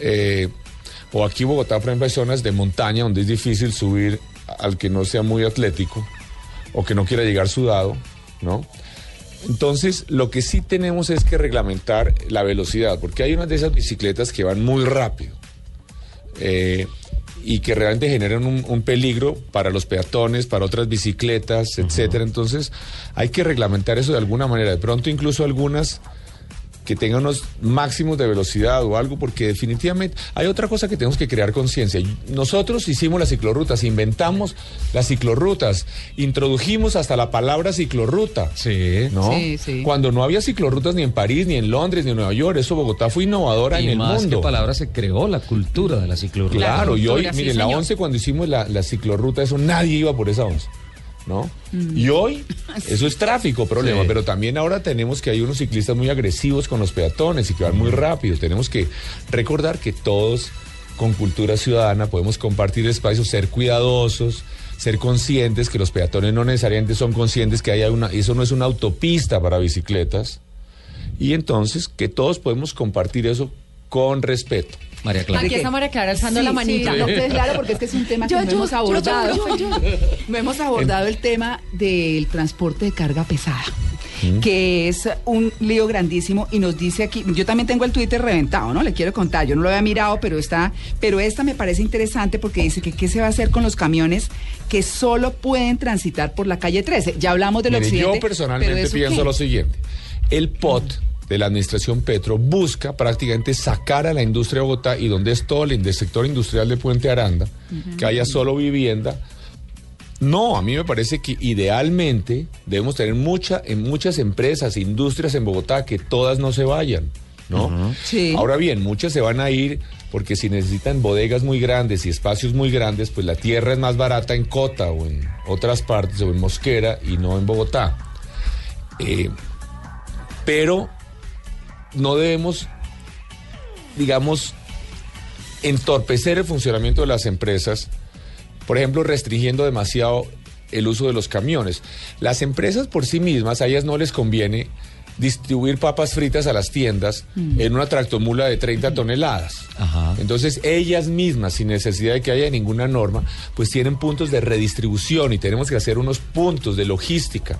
Eh, o aquí en Bogotá, por ejemplo, hay zonas de montaña donde es difícil subir al que no sea muy atlético o que no quiera llegar sudado, ¿no? Entonces, lo que sí tenemos es que reglamentar la velocidad, porque hay unas de esas bicicletas que van muy rápido eh, y que realmente generan un, un peligro para los peatones, para otras bicicletas, etcétera. Entonces, hay que reglamentar eso de alguna manera. De pronto, incluso algunas que tengan unos máximos de velocidad o algo, porque definitivamente hay otra cosa que tenemos que crear conciencia. Nosotros hicimos las ciclorrutas, inventamos las ciclorrutas, introdujimos hasta la palabra ciclorruta. Sí. ¿no? Sí, sí. Cuando no había ciclorrutas ni en París, ni en Londres, ni en Nueva York, eso Bogotá fue innovadora Y en el más mundo. que palabra se creó la cultura de la ciclorruta. Claro, y hoy, miren, la señor. 11 cuando hicimos la, la ciclorruta, eso nadie iba por esa 11, ¿no? Y hoy, eso es tráfico, problema, Sí. pero también ahora tenemos que hay unos ciclistas muy agresivos con los peatones y que van muy rápido. Tenemos que recordar que todos con cultura ciudadana podemos compartir espacios, ser cuidadosos, ser conscientes que los peatones no necesariamente son conscientes que haya una, eso no es una autopista para bicicletas. Y entonces que todos podemos compartir eso con respeto. María Clara. Aquí está María Clara alzando Sí, la sí, manita. no, que claro, porque este es un tema que Yo, no yo, hemos yo, abordado. yo, yo, No hemos abordado el tema del transporte de carga pesada, que es un lío grandísimo y nos dice aquí, yo también tengo el Twitter reventado, ¿no? Le quiero contar, yo no lo había mirado, pero está, pero esta me parece interesante porque dice que qué se va a hacer con los camiones que solo pueden transitar por la calle 13. Ya hablamos del Mire, occidente. yo personalmente pero ¿eso pienso qué? lo siguiente. El POT de la administración Petro busca prácticamente sacar a la industria de Bogotá y donde es todo el, del sector industrial de Puente Aranda, que haya solo vivienda. No, a mí me parece que idealmente debemos tener mucha, en muchas empresas, industrias en Bogotá, que todas no se vayan. ¿no? Sí. Ahora bien, muchas se van a ir porque si necesitan bodegas muy grandes y espacios muy grandes, pues la tierra es más barata en Cota o en otras partes o en Mosquera y no en Bogotá. Eh, pero no debemos, digamos, entorpecer el funcionamiento de las empresas, por ejemplo, restringiendo demasiado el uso de los camiones. Las empresas por sí mismas, a ellas no les conviene distribuir papas fritas a las tiendas en una tractomula de 30 toneladas. Ajá. Entonces, ellas mismas, sin necesidad de que haya ninguna norma, pues tienen puntos de redistribución y tenemos que hacer unos puntos de logística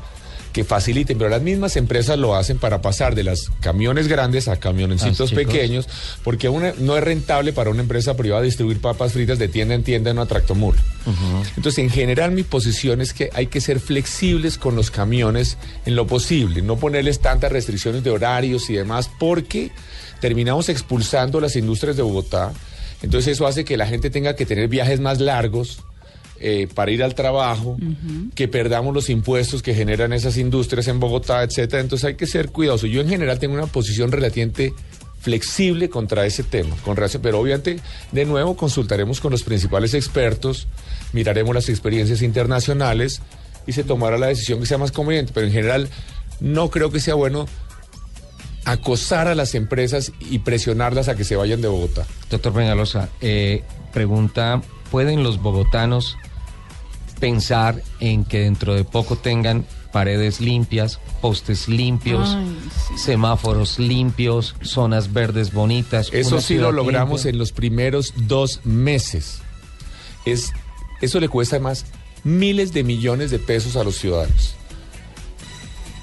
que faciliten, pero las mismas empresas lo hacen para pasar de los camiones grandes a camioncitos Ah, pequeños, porque una- no es rentable para una empresa privada distribuir papas fritas de tienda en tienda en una tractomula. Entonces, en general, mi posición es que hay que ser flexibles con los camiones en lo posible, no ponerles tantas restricciones de horarios y demás, porque terminamos expulsando las industrias de Bogotá. Entonces, eso hace que la gente tenga que tener viajes más largos eh, para ir al trabajo, que perdamos los impuestos que generan esas industrias en Bogotá, etcétera. Entonces, hay que ser cuidadoso. Yo, en general, tengo una posición relativamente flexible contra ese tema, con relación- pero obviamente de nuevo consultaremos con los principales expertos, miraremos las experiencias internacionales y se tomará la decisión que sea más conveniente, pero en general no creo que sea bueno acosar a las empresas y presionarlas a que se vayan de Bogotá. Doctor Peñalosa, eh, pregunta, ¿pueden los bogotanos pensar en que dentro de poco tengan paredes limpias, postes limpios, Ay, semáforos limpios, zonas verdes bonitas? Eso sí lo logramos limpia? en los primeros dos meses. Es, eso le cuesta más miles de millones de pesos a los ciudadanos.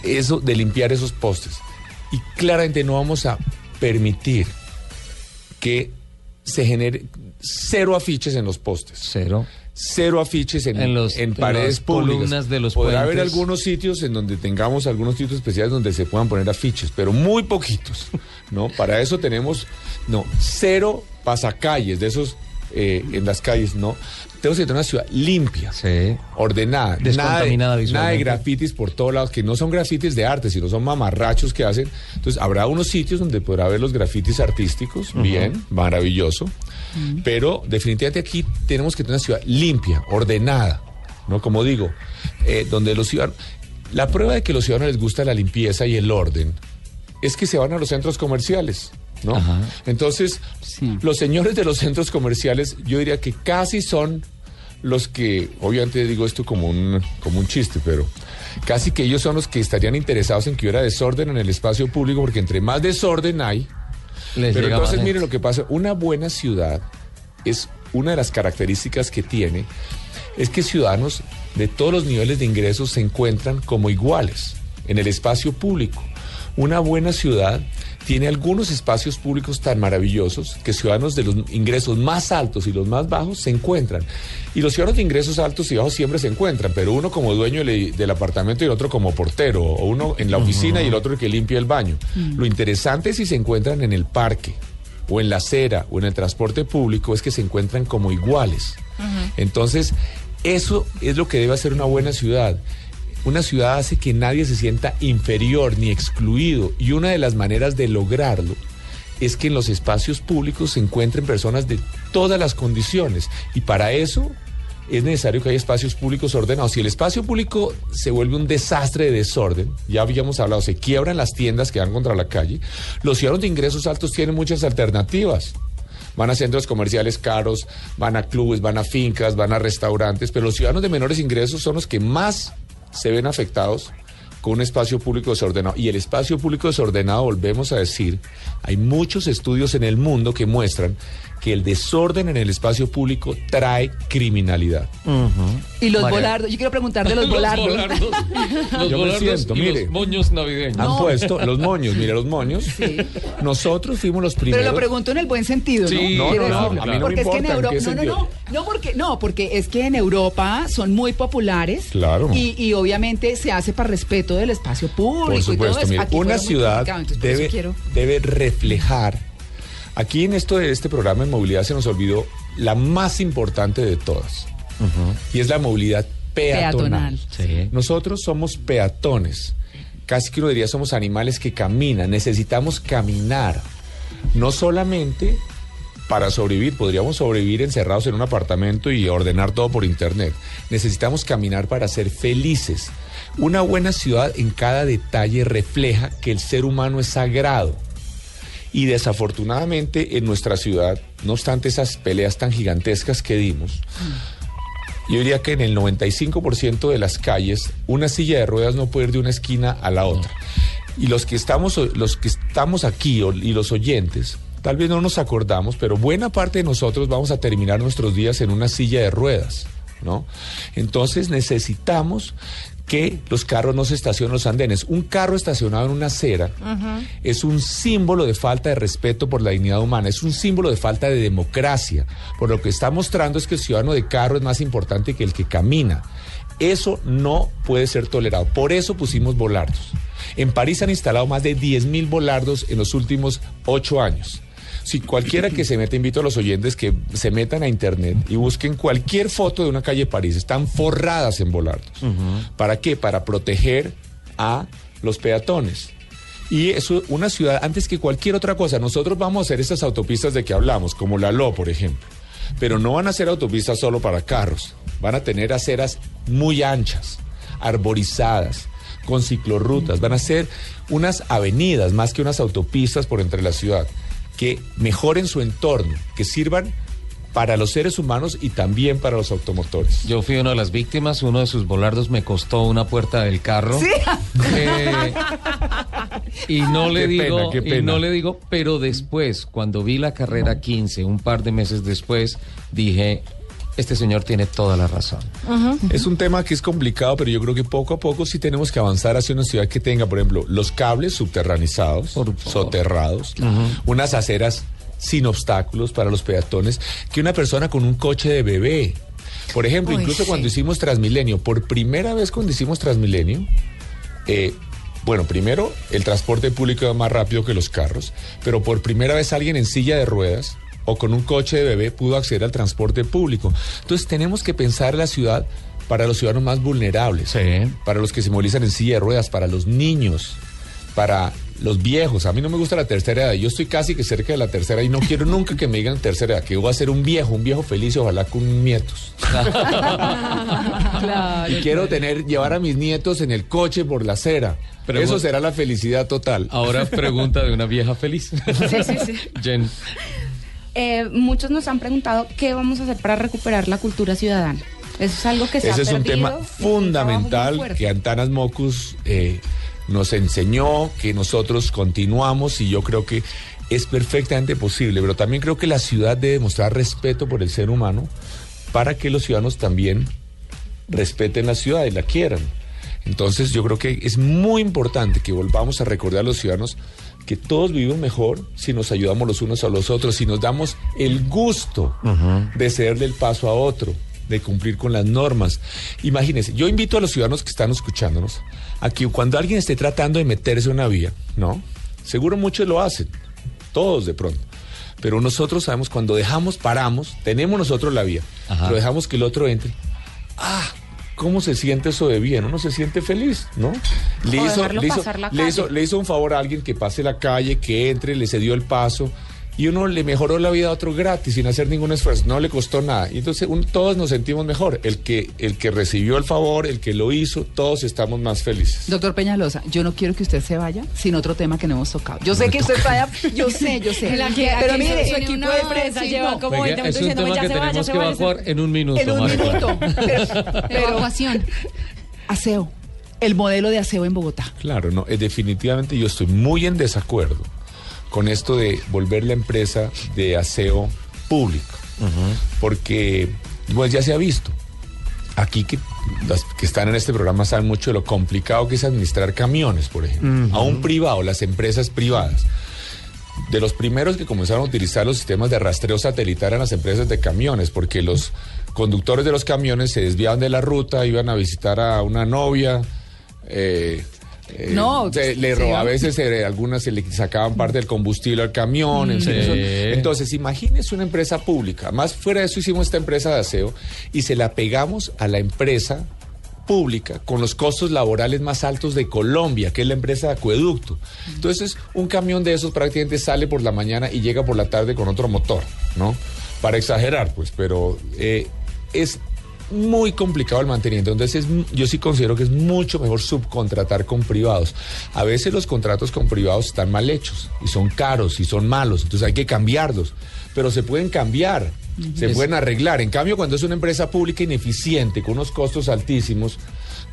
Eso de limpiar esos postes. Y claramente no vamos a permitir que se genere cero afiches en los postes. Cero. Cero afiches en, En los- en en paredes las públicas. columnas de los Podrá haber puentes. algunos sitios en donde tengamos algunos sitios especiales donde se puedan poner afiches, pero muy poquitos, ¿no? Para eso tenemos, no, cero pasacalles de esos eh, en las calles, ¿no? Tenemos que tener una ciudad limpia, Sí. ordenada, Descontaminada nada de, nada de grafitis por todos lados, que no son grafitis de arte, sino son mamarrachos que hacen. Entonces, habrá unos sitios donde podrá haber los grafitis artísticos, bien, maravilloso, pero definitivamente aquí tenemos que tener una ciudad limpia, ordenada, ¿no? Como digo, eh, donde los ciudadanos... La prueba de que a los ciudadanos les gusta la limpieza y el orden es que se van a los centros comerciales, ¿no? Ajá. Entonces, Sí. los señores de los centros comerciales, yo diría que casi son los que, obviamente digo esto como un, como un chiste, pero casi que ellos son los que estarían interesados en que hubiera desorden en el espacio público, porque entre más desorden hay, Les pero entonces miren lo que pasa, una buena ciudad es una de las características que tiene, es que ciudadanos de todos los niveles de ingresos se encuentran como iguales en el espacio público. Una buena ciudad tiene algunos espacios públicos tan maravillosos que ciudadanos de los ingresos más altos y los más bajos se encuentran. Y los ciudadanos de ingresos altos y bajos siempre se encuentran, pero uno como dueño del, apartamento y el otro como portero, o uno en la oficina y el otro el que limpia el baño. Lo interesante es si se encuentran en el parque, o en la acera, o en el transporte público, es que se encuentran como iguales. Entonces, eso es lo que debe hacer una buena ciudad. Una ciudad hace que nadie se sienta inferior ni excluido y una de las maneras de lograrlo es que en los espacios públicos se encuentren personas de todas las condiciones y para eso es necesario que haya espacios públicos ordenados. Si el espacio público se vuelve un desastre de desorden, ya habíamos hablado, se quiebran las tiendas que van contra la calle, los ciudadanos de ingresos altos tienen muchas alternativas. Van a centros comerciales caros, van a clubes, van a fincas, van a restaurantes, pero los ciudadanos de menores ingresos son los que más se ven afectados con un espacio público desordenado. Y el espacio público desordenado, volvemos a decir, hay muchos estudios en el mundo que muestran que el desorden en el espacio público trae criminalidad. Y los María. volardos, yo quiero preguntar de los volardos. volardos. Los Yo me volardos siento, y mire. los moños navideños. Han puesto los moños, mire los moños. Nosotros fuimos los primeros. Pero lo pregunto en el buen sentido, ¿no? Sí, no, no, no, decirlo. a mí no me porque es que en importa, ¿en Europa, no, no, no, no, porque no, porque es que en Europa son muy populares. Claro. Y, y obviamente se hace para respeto del espacio público Por y todo supuesto, eso. mire, Aquí una ciudad debe, debe reflejar. Aquí en esto de este programa en movilidad se nos olvidó la más importante de todas. Y es la movilidad peatonal. Peatonal. Sí. Nosotros somos peatones. casi que uno diría somos animales que caminan, necesitamos caminar, no solamente para sobrevivir, podríamos sobrevivir encerrados en un apartamento y ordenar todo por internet. Necesitamos caminar para ser felices. Una buena ciudad en cada detalle refleja que el ser humano es sagrado. Y desafortunadamente en nuestra ciudad, no obstante esas peleas tan gigantescas que dimos, yo diría que en el 95% de las calles una silla de ruedas no puede ir de una esquina a la otra. Y los que estamos, los que estamos aquí y los oyentes, tal vez no nos acordamos, pero buena parte de nosotros vamos a terminar nuestros días en una silla de ruedas, ¿no? Entonces necesitamos que los carros no se estacionen en los andenes. Un carro estacionado en una acera es un símbolo de falta de respeto por la dignidad humana, es un símbolo de falta de democracia. Por lo que está mostrando es que el ciudadano de carro es más importante que el que camina. Eso no puede ser tolerado. Por eso pusimos volardos. En París han instalado más de 10.000 volardos en los últimos ocho años. Si cualquiera que se meta, invito a los oyentes que se metan a internet y busquen cualquier foto de una calle de París, están forradas en volardos. ¿Para qué? Para proteger a los peatones. Y eso, una ciudad, antes que cualquier otra cosa, nosotros vamos a hacer estas autopistas de que hablamos, como la LO, por ejemplo. Pero no van a ser autopistas solo para carros. Van a tener aceras muy anchas, arborizadas, con ciclorrutas. Van a ser unas avenidas más que unas autopistas por entre la ciudad, que mejoren su entorno, que sirvan para los seres humanos y también para los automotores. Yo fui una de las víctimas, uno de sus volardos me costó una puerta del carro. Eh, y no le Qué pena, digo, qué y pena. no le digo, pero después, cuando vi la carrera 15, un par de meses después, dije, este señor tiene toda la razón. Es un tema que es complicado, pero yo creo que poco a poco sí tenemos que avanzar hacia una ciudad que tenga, por ejemplo, los cables subterranizados, soterrados, unas aceras sin obstáculos para los peatones, que una persona con un coche de bebé. Por ejemplo, Uy, incluso sí. cuando hicimos Transmilenio, por primera vez cuando hicimos Transmilenio, eh, bueno, primero, el transporte público va más rápido que los carros, pero por primera vez alguien en silla de ruedas o con un coche de bebé pudo acceder al transporte público. Entonces tenemos que pensar la ciudad para los ciudadanos más vulnerables, Sí. para los que se movilizan en silla de ruedas, para los niños, para los viejos. A mí no me gusta la tercera edad. Yo estoy casi que cerca de la tercera y no quiero nunca que me digan tercera edad, que voy a ser un viejo, un viejo feliz y ojalá con nietos. Claro. Y quiero tener, llevar a mis nietos en el coche por la acera. Pero Eso vos- será la felicidad total. Ahora pregunta de una vieja feliz. Sí, sí, sí. Jen, Eh, muchos nos han preguntado qué vamos a hacer para recuperar la cultura ciudadana. Eso es algo que se Ese ha es un perdido tema un fundamental que Antanas Mocus eh, nos enseñó, que nosotros continuamos y yo creo que es perfectamente posible, pero también creo que la ciudad debe mostrar respeto por el ser humano para que los ciudadanos también respeten la ciudad y la quieran. Entonces yo creo que es muy importante que volvamos a recordar a los ciudadanos que todos vivimos mejor si nos ayudamos los unos a los otros, si nos damos el gusto de cederle el paso a otro, de cumplir con las normas. Imagínense, yo invito a los ciudadanos que están escuchándonos a que cuando alguien esté tratando de meterse en una vía, ¿no? Seguro muchos lo hacen, todos de pronto. Pero nosotros sabemos cuando dejamos, paramos, tenemos nosotros la vía, Ajá. pero dejamos que el otro entre. Ah, ¿cómo se siente eso de bien? Uno se siente feliz, ¿no? Le hizo, le hizo un favor a alguien que pase la calle, que entre, le cedió el paso. Y uno le mejoró la vida a otro gratis, sin hacer ningún esfuerzo, no le costó nada. Y entonces un- todos nos sentimos mejor. El que, el que recibió el favor, el que lo hizo, todos estamos más felices. Doctor Peñalosa, yo no quiero que usted se vaya sin otro tema que no hemos tocado. Yo sé que usted está allá, yo sé, yo sé. Pero aquí mire, su equipo de prensa sí, lleva no, como 20 es minutos un tema ya que se vaya, tenemos que vaya, se evacuar en un minuto. en un Marta. minuto. Pero, pero- Evacuación. aseo, el modelo de aseo en Bogotá. Claro, no, eh, definitivamente yo estoy muy en desacuerdo con esto de volver la empresa de aseo público, porque pues ya se ha visto. Aquí que las que están en este programa saben mucho de lo complicado que es administrar camiones, por ejemplo, a un privado, las empresas privadas. De los primeros que comenzaron a utilizar los sistemas de rastreo satelital eran las empresas de camiones, porque los conductores de los camiones se desviaban de la ruta, iban a visitar a una novia, eh, eh, No, se- le iban- a veces eh, algunas se le sacaban parte del combustible al camión, Sí. Entonces, imagínese una empresa pública. Más fuera de eso hicimos esta empresa de aseo y se la pegamos a la empresa pública con los costos laborales más altos de Colombia, que es la empresa de acueducto. Entonces, un camión de esos prácticamente sale por la mañana y llega por la tarde con otro motor, ¿no? Para exagerar, pues, pero eh, es muy complicado el mantenimiento. Entonces, es- yo sí considero que es mucho mejor subcontratar con privados. A veces los contratos con privados están mal hechos y son caros y son malos, entonces hay que cambiarlos. Pero se pueden cambiar, se Es- pueden arreglar. En cambio, cuando es una empresa pública ineficiente, con unos costos altísimos,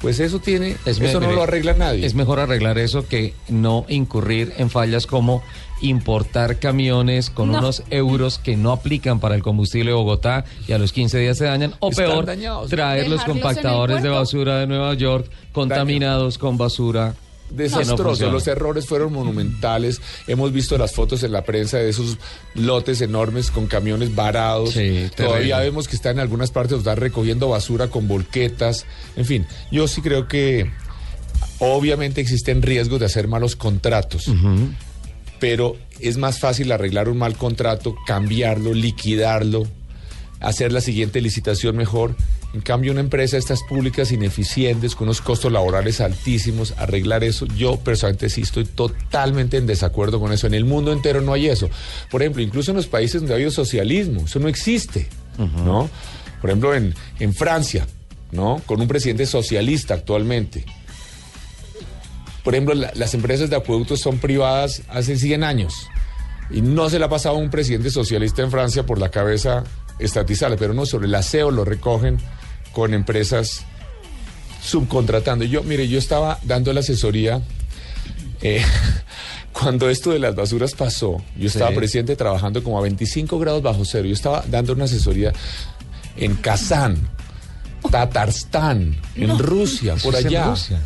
pues eso tiene, Es eso no lo arregla nadie. Es mejor arreglar eso que no incurrir en fallas como importar camiones con No. unos euros que no aplican para el combustible de Bogotá y a los 15 días se dañan. O Están peor, dañados. traer los compactadores de basura de Nueva York contaminados con basura. no Desastroso, los errores fueron monumentales. Hemos visto las fotos en la prensa de esos lotes enormes con camiones varados. Sí, Todavía vemos que están en algunas partes, están recogiendo basura con volquetas. En fin, yo sí creo que obviamente existen riesgos de hacer malos contratos. Pero es más fácil arreglar un mal contrato, cambiarlo, liquidarlo, hacer la siguiente licitación mejor. En cambio, una empresa de estas públicas ineficientes, con unos costos laborales altísimos, arreglar eso, yo personalmente sí estoy totalmente en desacuerdo con eso. En el mundo entero no hay eso. Por ejemplo, incluso en los países donde ha habido socialismo, eso no existe, ¿no? Por ejemplo, en, en Francia, ¿no? Con un presidente socialista actualmente. Por ejemplo, la- las empresas de acueductos son privadas hace 100 años. Y no se le ha pasado a un presidente socialista en Francia por la cabeza estatizarla, pero no, sobre el aseo lo recogen con empresas subcontratando. Y yo, mire, yo estaba dando la asesoría eh, cuando esto de las basuras pasó. Yo estaba Sí. presidente trabajando como a 25 grados bajo cero. Yo estaba dando una asesoría en Kazán, Tatarstán, en Rusia, por en allá. Rusia.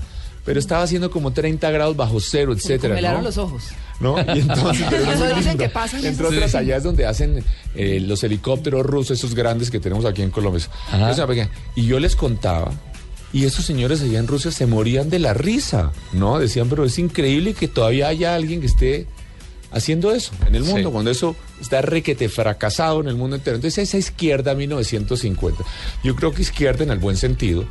Pero estaba haciendo como 30 grados bajo cero, etcétera. Me ¿no? los ojos. ¿no? Y entonces, pero dicen que pasa en Entre otras, Sí. allá es donde hacen eh, los helicópteros rusos, esos grandes que tenemos aquí en Colombia. Entonces, y yo les contaba, y esos señores allá en Rusia se morían de la risa, ¿no? Decían, pero es increíble que todavía haya alguien que esté haciendo eso en el mundo, Sí. cuando eso está requete fracasado en el mundo entero. Entonces, esa izquierda 1950, yo creo que izquierda en el buen sentido,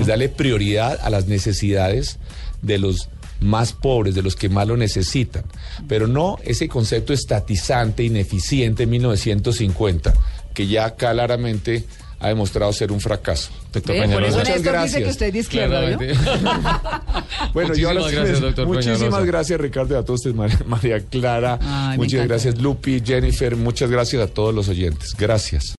es darle prioridad a las necesidades de los más pobres, de los que más lo necesitan, pero no ese concepto estatizante, ineficiente 1950, que ya claramente ha demostrado ser un fracaso. Doctor Ve, por eso Muchas Néstor dice gracias. que usted es de izquierda. Claramente. Bueno, yo ahora Muchísimas sí gracias, doctor Muchísimas Peñalosa. gracias, Ricardo, y a todos ustedes, María, María Clara. Ay, muchas gracias, Lupi, Jennifer. Muchas gracias a todos los oyentes. Gracias.